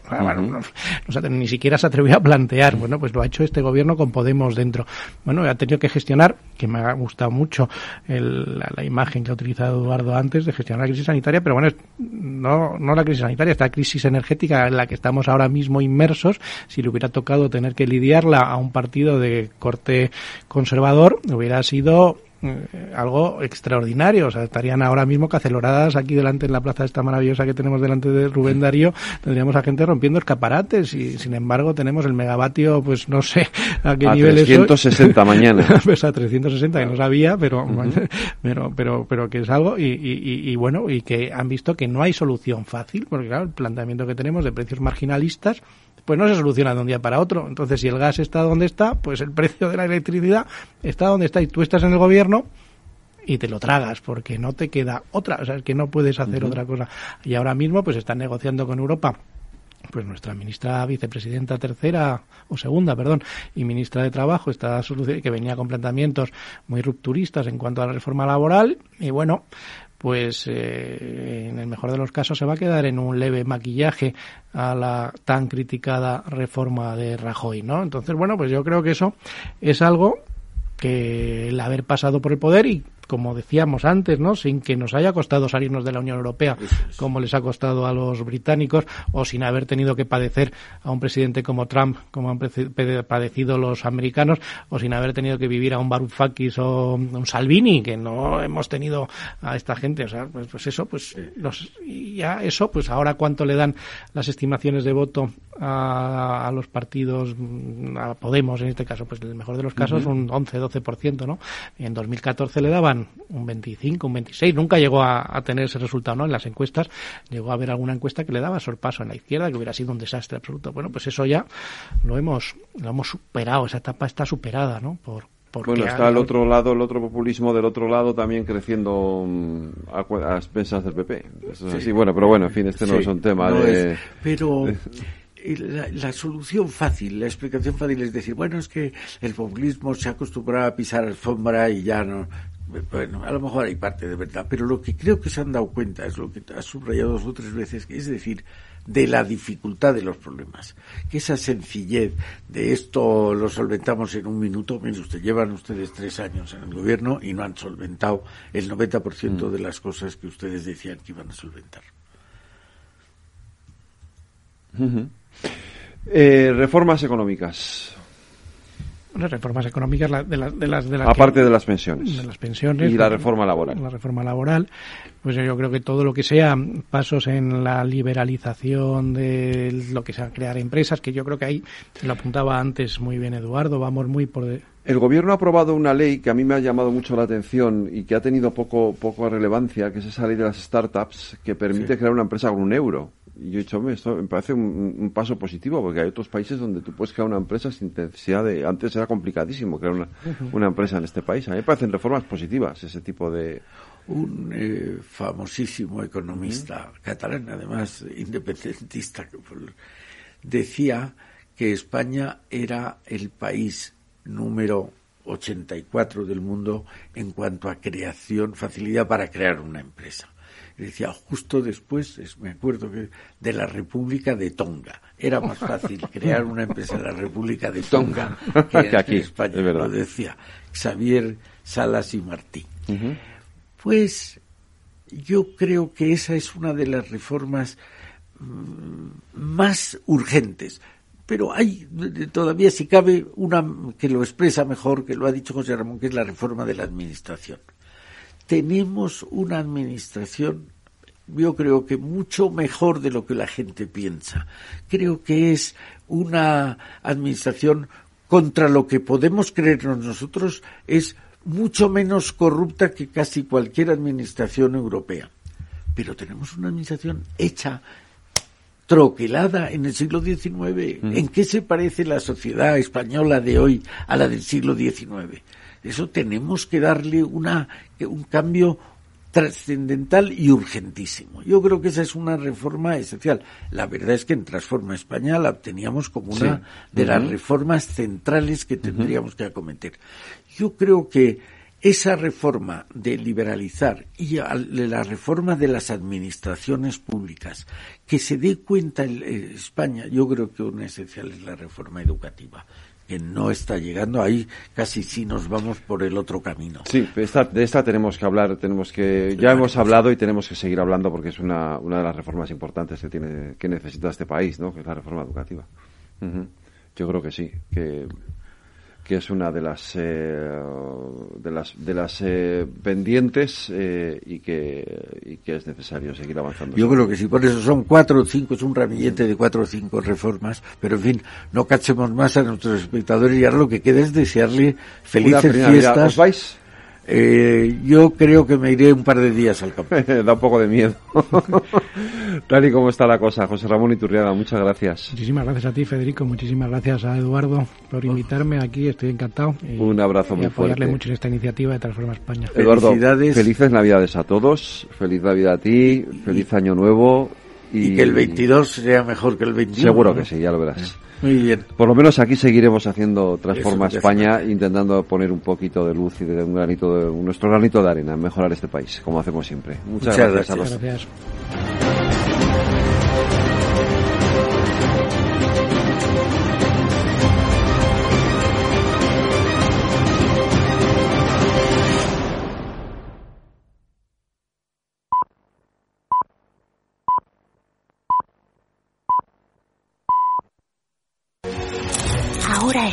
ni siquiera se atrevió a plantear. Bueno, pues lo ha hecho este gobierno con Podemos dentro. Bueno, ha tenido que gestionar, que me ha gustado mucho la, imagen que ha utilizado Eduardo antes de gestionar la crisis sanitaria, pero bueno, no, no la crisis sanitaria, esta crisis energética en la que estamos ahora mismo inmersos, si le hubiera tocado tener que lidiarla a un partido de corte conservador, hubiera sido algo extraordinario. O sea, estarían ahora mismo caceloradas aquí delante en la plaza esta maravillosa que tenemos delante de Rubén Darío. Tendríamos a gente rompiendo escaparates y, sin embargo, tenemos el megavatio, pues no sé a qué nivel 360 mañana. pues a 360 que no sabía, pero, pero, pero, pero que es algo y, y, y, bueno, y que han visto que no hay solución fácil, porque claro, el planteamiento que tenemos de precios marginalistas pues no se soluciona de un día para otro. Entonces, si el gas está donde está, pues el precio de la electricidad está donde está y tú estás en el gobierno y te lo tragas porque no te queda otra, o sea, es que no puedes hacer otra cosa. Y ahora mismo pues están negociando con Europa pues nuestra ministra vicepresidenta tercera o segunda, perdón, y ministra de Trabajo está que venía con planteamientos muy rupturistas en cuanto a la reforma laboral y bueno, pues eh, en el mejor de los casos se va a quedar en un leve maquillaje a la tan criticada reforma de Rajoy, ¿no? Entonces, bueno, pues yo creo que eso es algo que el haber pasado por el poder y como decíamos antes, ¿no? Sin que nos haya costado salirnos de la Unión Europea, como les ha costado a los británicos, o sin haber tenido que padecer a un presidente como Trump, como han padecido los americanos, o sin haber tenido que vivir a un Varoufakis o un Salvini, que no hemos tenido a esta gente. O sea, pues, pues eso, pues los, ya eso, pues ahora cuánto le dan las estimaciones de voto a, los partidos, a Podemos en este caso, pues en el mejor de los casos un 11-12%, ¿no? En 2014 le daban un 25, un 26, nunca llegó a, tener ese resultado, ¿no? En las encuestas llegó a haber alguna encuesta que le daba sorpaso en la izquierda, que hubiera sido un desastre absoluto. Bueno, pues eso ya lo hemos, lo hemos superado, esa etapa está superada, ¿no? Por, bueno, está el otro lado, el otro populismo del otro lado también creciendo mm, a, expensas del PP. sí. bueno, pero bueno, en fin, este no es un tema de... pero la, solución fácil, la explicación fácil es decir, bueno, es que el populismo se ha acostumbrado a pisar alfombra y ya no, bueno, a lo mejor hay parte de verdad, pero lo que creo que se han dado cuenta es lo que ha subrayado dos o tres veces, es decir, de la dificultad de los problemas. Que esa sencillez de esto lo solventamos en un minuto, mire usted, llevan ustedes tres años en el gobierno y no han solventado el 90% mm. de las cosas que ustedes decían que iban a solventar. Eh, reformas económicas. Las reformas económicas de, las de las de aparte de las pensiones. De las pensiones y la reforma laboral. La reforma laboral. Pues yo creo que todo lo que sea pasos en la liberalización de lo que sea crear empresas que yo creo que ahí lo apuntaba antes muy bien Eduardo vamos muy por el gobierno ha aprobado una ley que a mí me ha llamado mucho la atención y que ha tenido poco poco relevancia que es esa ley de las startups que permite crear una empresa con un euro. Y yo he dicho, esto me parece un, paso positivo, porque hay otros países donde tú puedes crear una empresa sin necesidad de... Antes era complicadísimo crear una, una empresa en este país. A mí me parecen reformas positivas ese tipo de... Un eh, famosísimo economista catalán, además independentista, decía que España era el país número 84 del mundo en cuanto a creación, facilidad para crear una empresa decía justo después, me acuerdo que de la República de Tonga. Era más fácil crear una empresa en la República de Tonga que, aquí, en España, lo decía Xavier Salas y Martín. Pues yo creo que esa es una de las reformas mm, más urgentes. Pero hay todavía, si cabe, una que lo expresa mejor, que lo ha dicho José Ramón, que es la reforma de la administración tenemos una administración yo creo que mucho mejor de lo que la gente piensa. Creo que es una administración contra lo que podemos creernos nosotros es mucho menos corrupta que casi cualquier administración europea. pero tenemos una administración hecha troquelada en el siglo XIX. ¿En qué se parece la sociedad española de hoy a la del siglo XIX? Eso tenemos que darle una, un cambio trascendental y urgentísimo. Yo creo que esa es una reforma esencial. La verdad es que en Transforma España la teníamos como una de las reformas centrales que tendríamos que acometer. Yo creo que esa reforma de liberalizar y la reforma de las administraciones públicas, que se dé cuenta en España, yo creo que una esencial es la reforma educativa que no está llegando. Ahí casi sí nos vamos por el otro camino. Sí de esta tenemos que hablar tenemos que ya hemos hablado y tenemos que seguir hablando porque es una, una de las reformas importantes que tiene que necesita este país no que es la reforma educativa. Yo creo que sí que que es una de las eh, de las de las eh, pendientes eh, y que y que es necesario seguir avanzando. Yo creo que sí, por eso son cuatro o cinco, es un ramillete de cuatro o cinco reformas, pero en fin, no cachemos más a nuestros espectadores y ahora lo que queda es desearle felices fiestas. vais? Eh, yo creo que me iré un par de días al campo. da un poco de miedo. Tal y como está la cosa, José Ramón Iturriaga, muchas gracias. Muchísimas gracias a ti, Federico. Muchísimas gracias a Eduardo por invitarme aquí. Estoy encantado. un abrazo muy apoyarle mucho en esta iniciativa de Transforma España. Eduardo, felices Navidades a todos. Feliz Navidad a ti. Feliz Año Nuevo. Y, que el 22 sea mejor que el 21. Seguro que sí, ya lo verás. Muy bien. Por lo menos aquí seguiremos haciendo Transforma España, intentando poner un poquito de luz y de un granito de, nuestro granito de arena, mejorar este país, como hacemos siempre. Muchas, gracias, gracias. A gracias.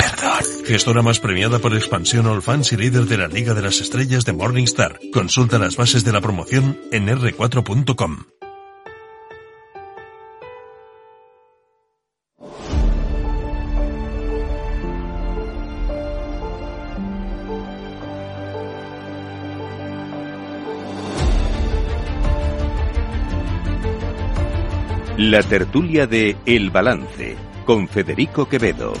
Perdón. Gestora más premiada por expansión All Fans y líder de la Liga de las Estrellas de Morningstar. Consulta las bases de la promoción en r4.com. La tertulia de El Balance con Federico Quevedo.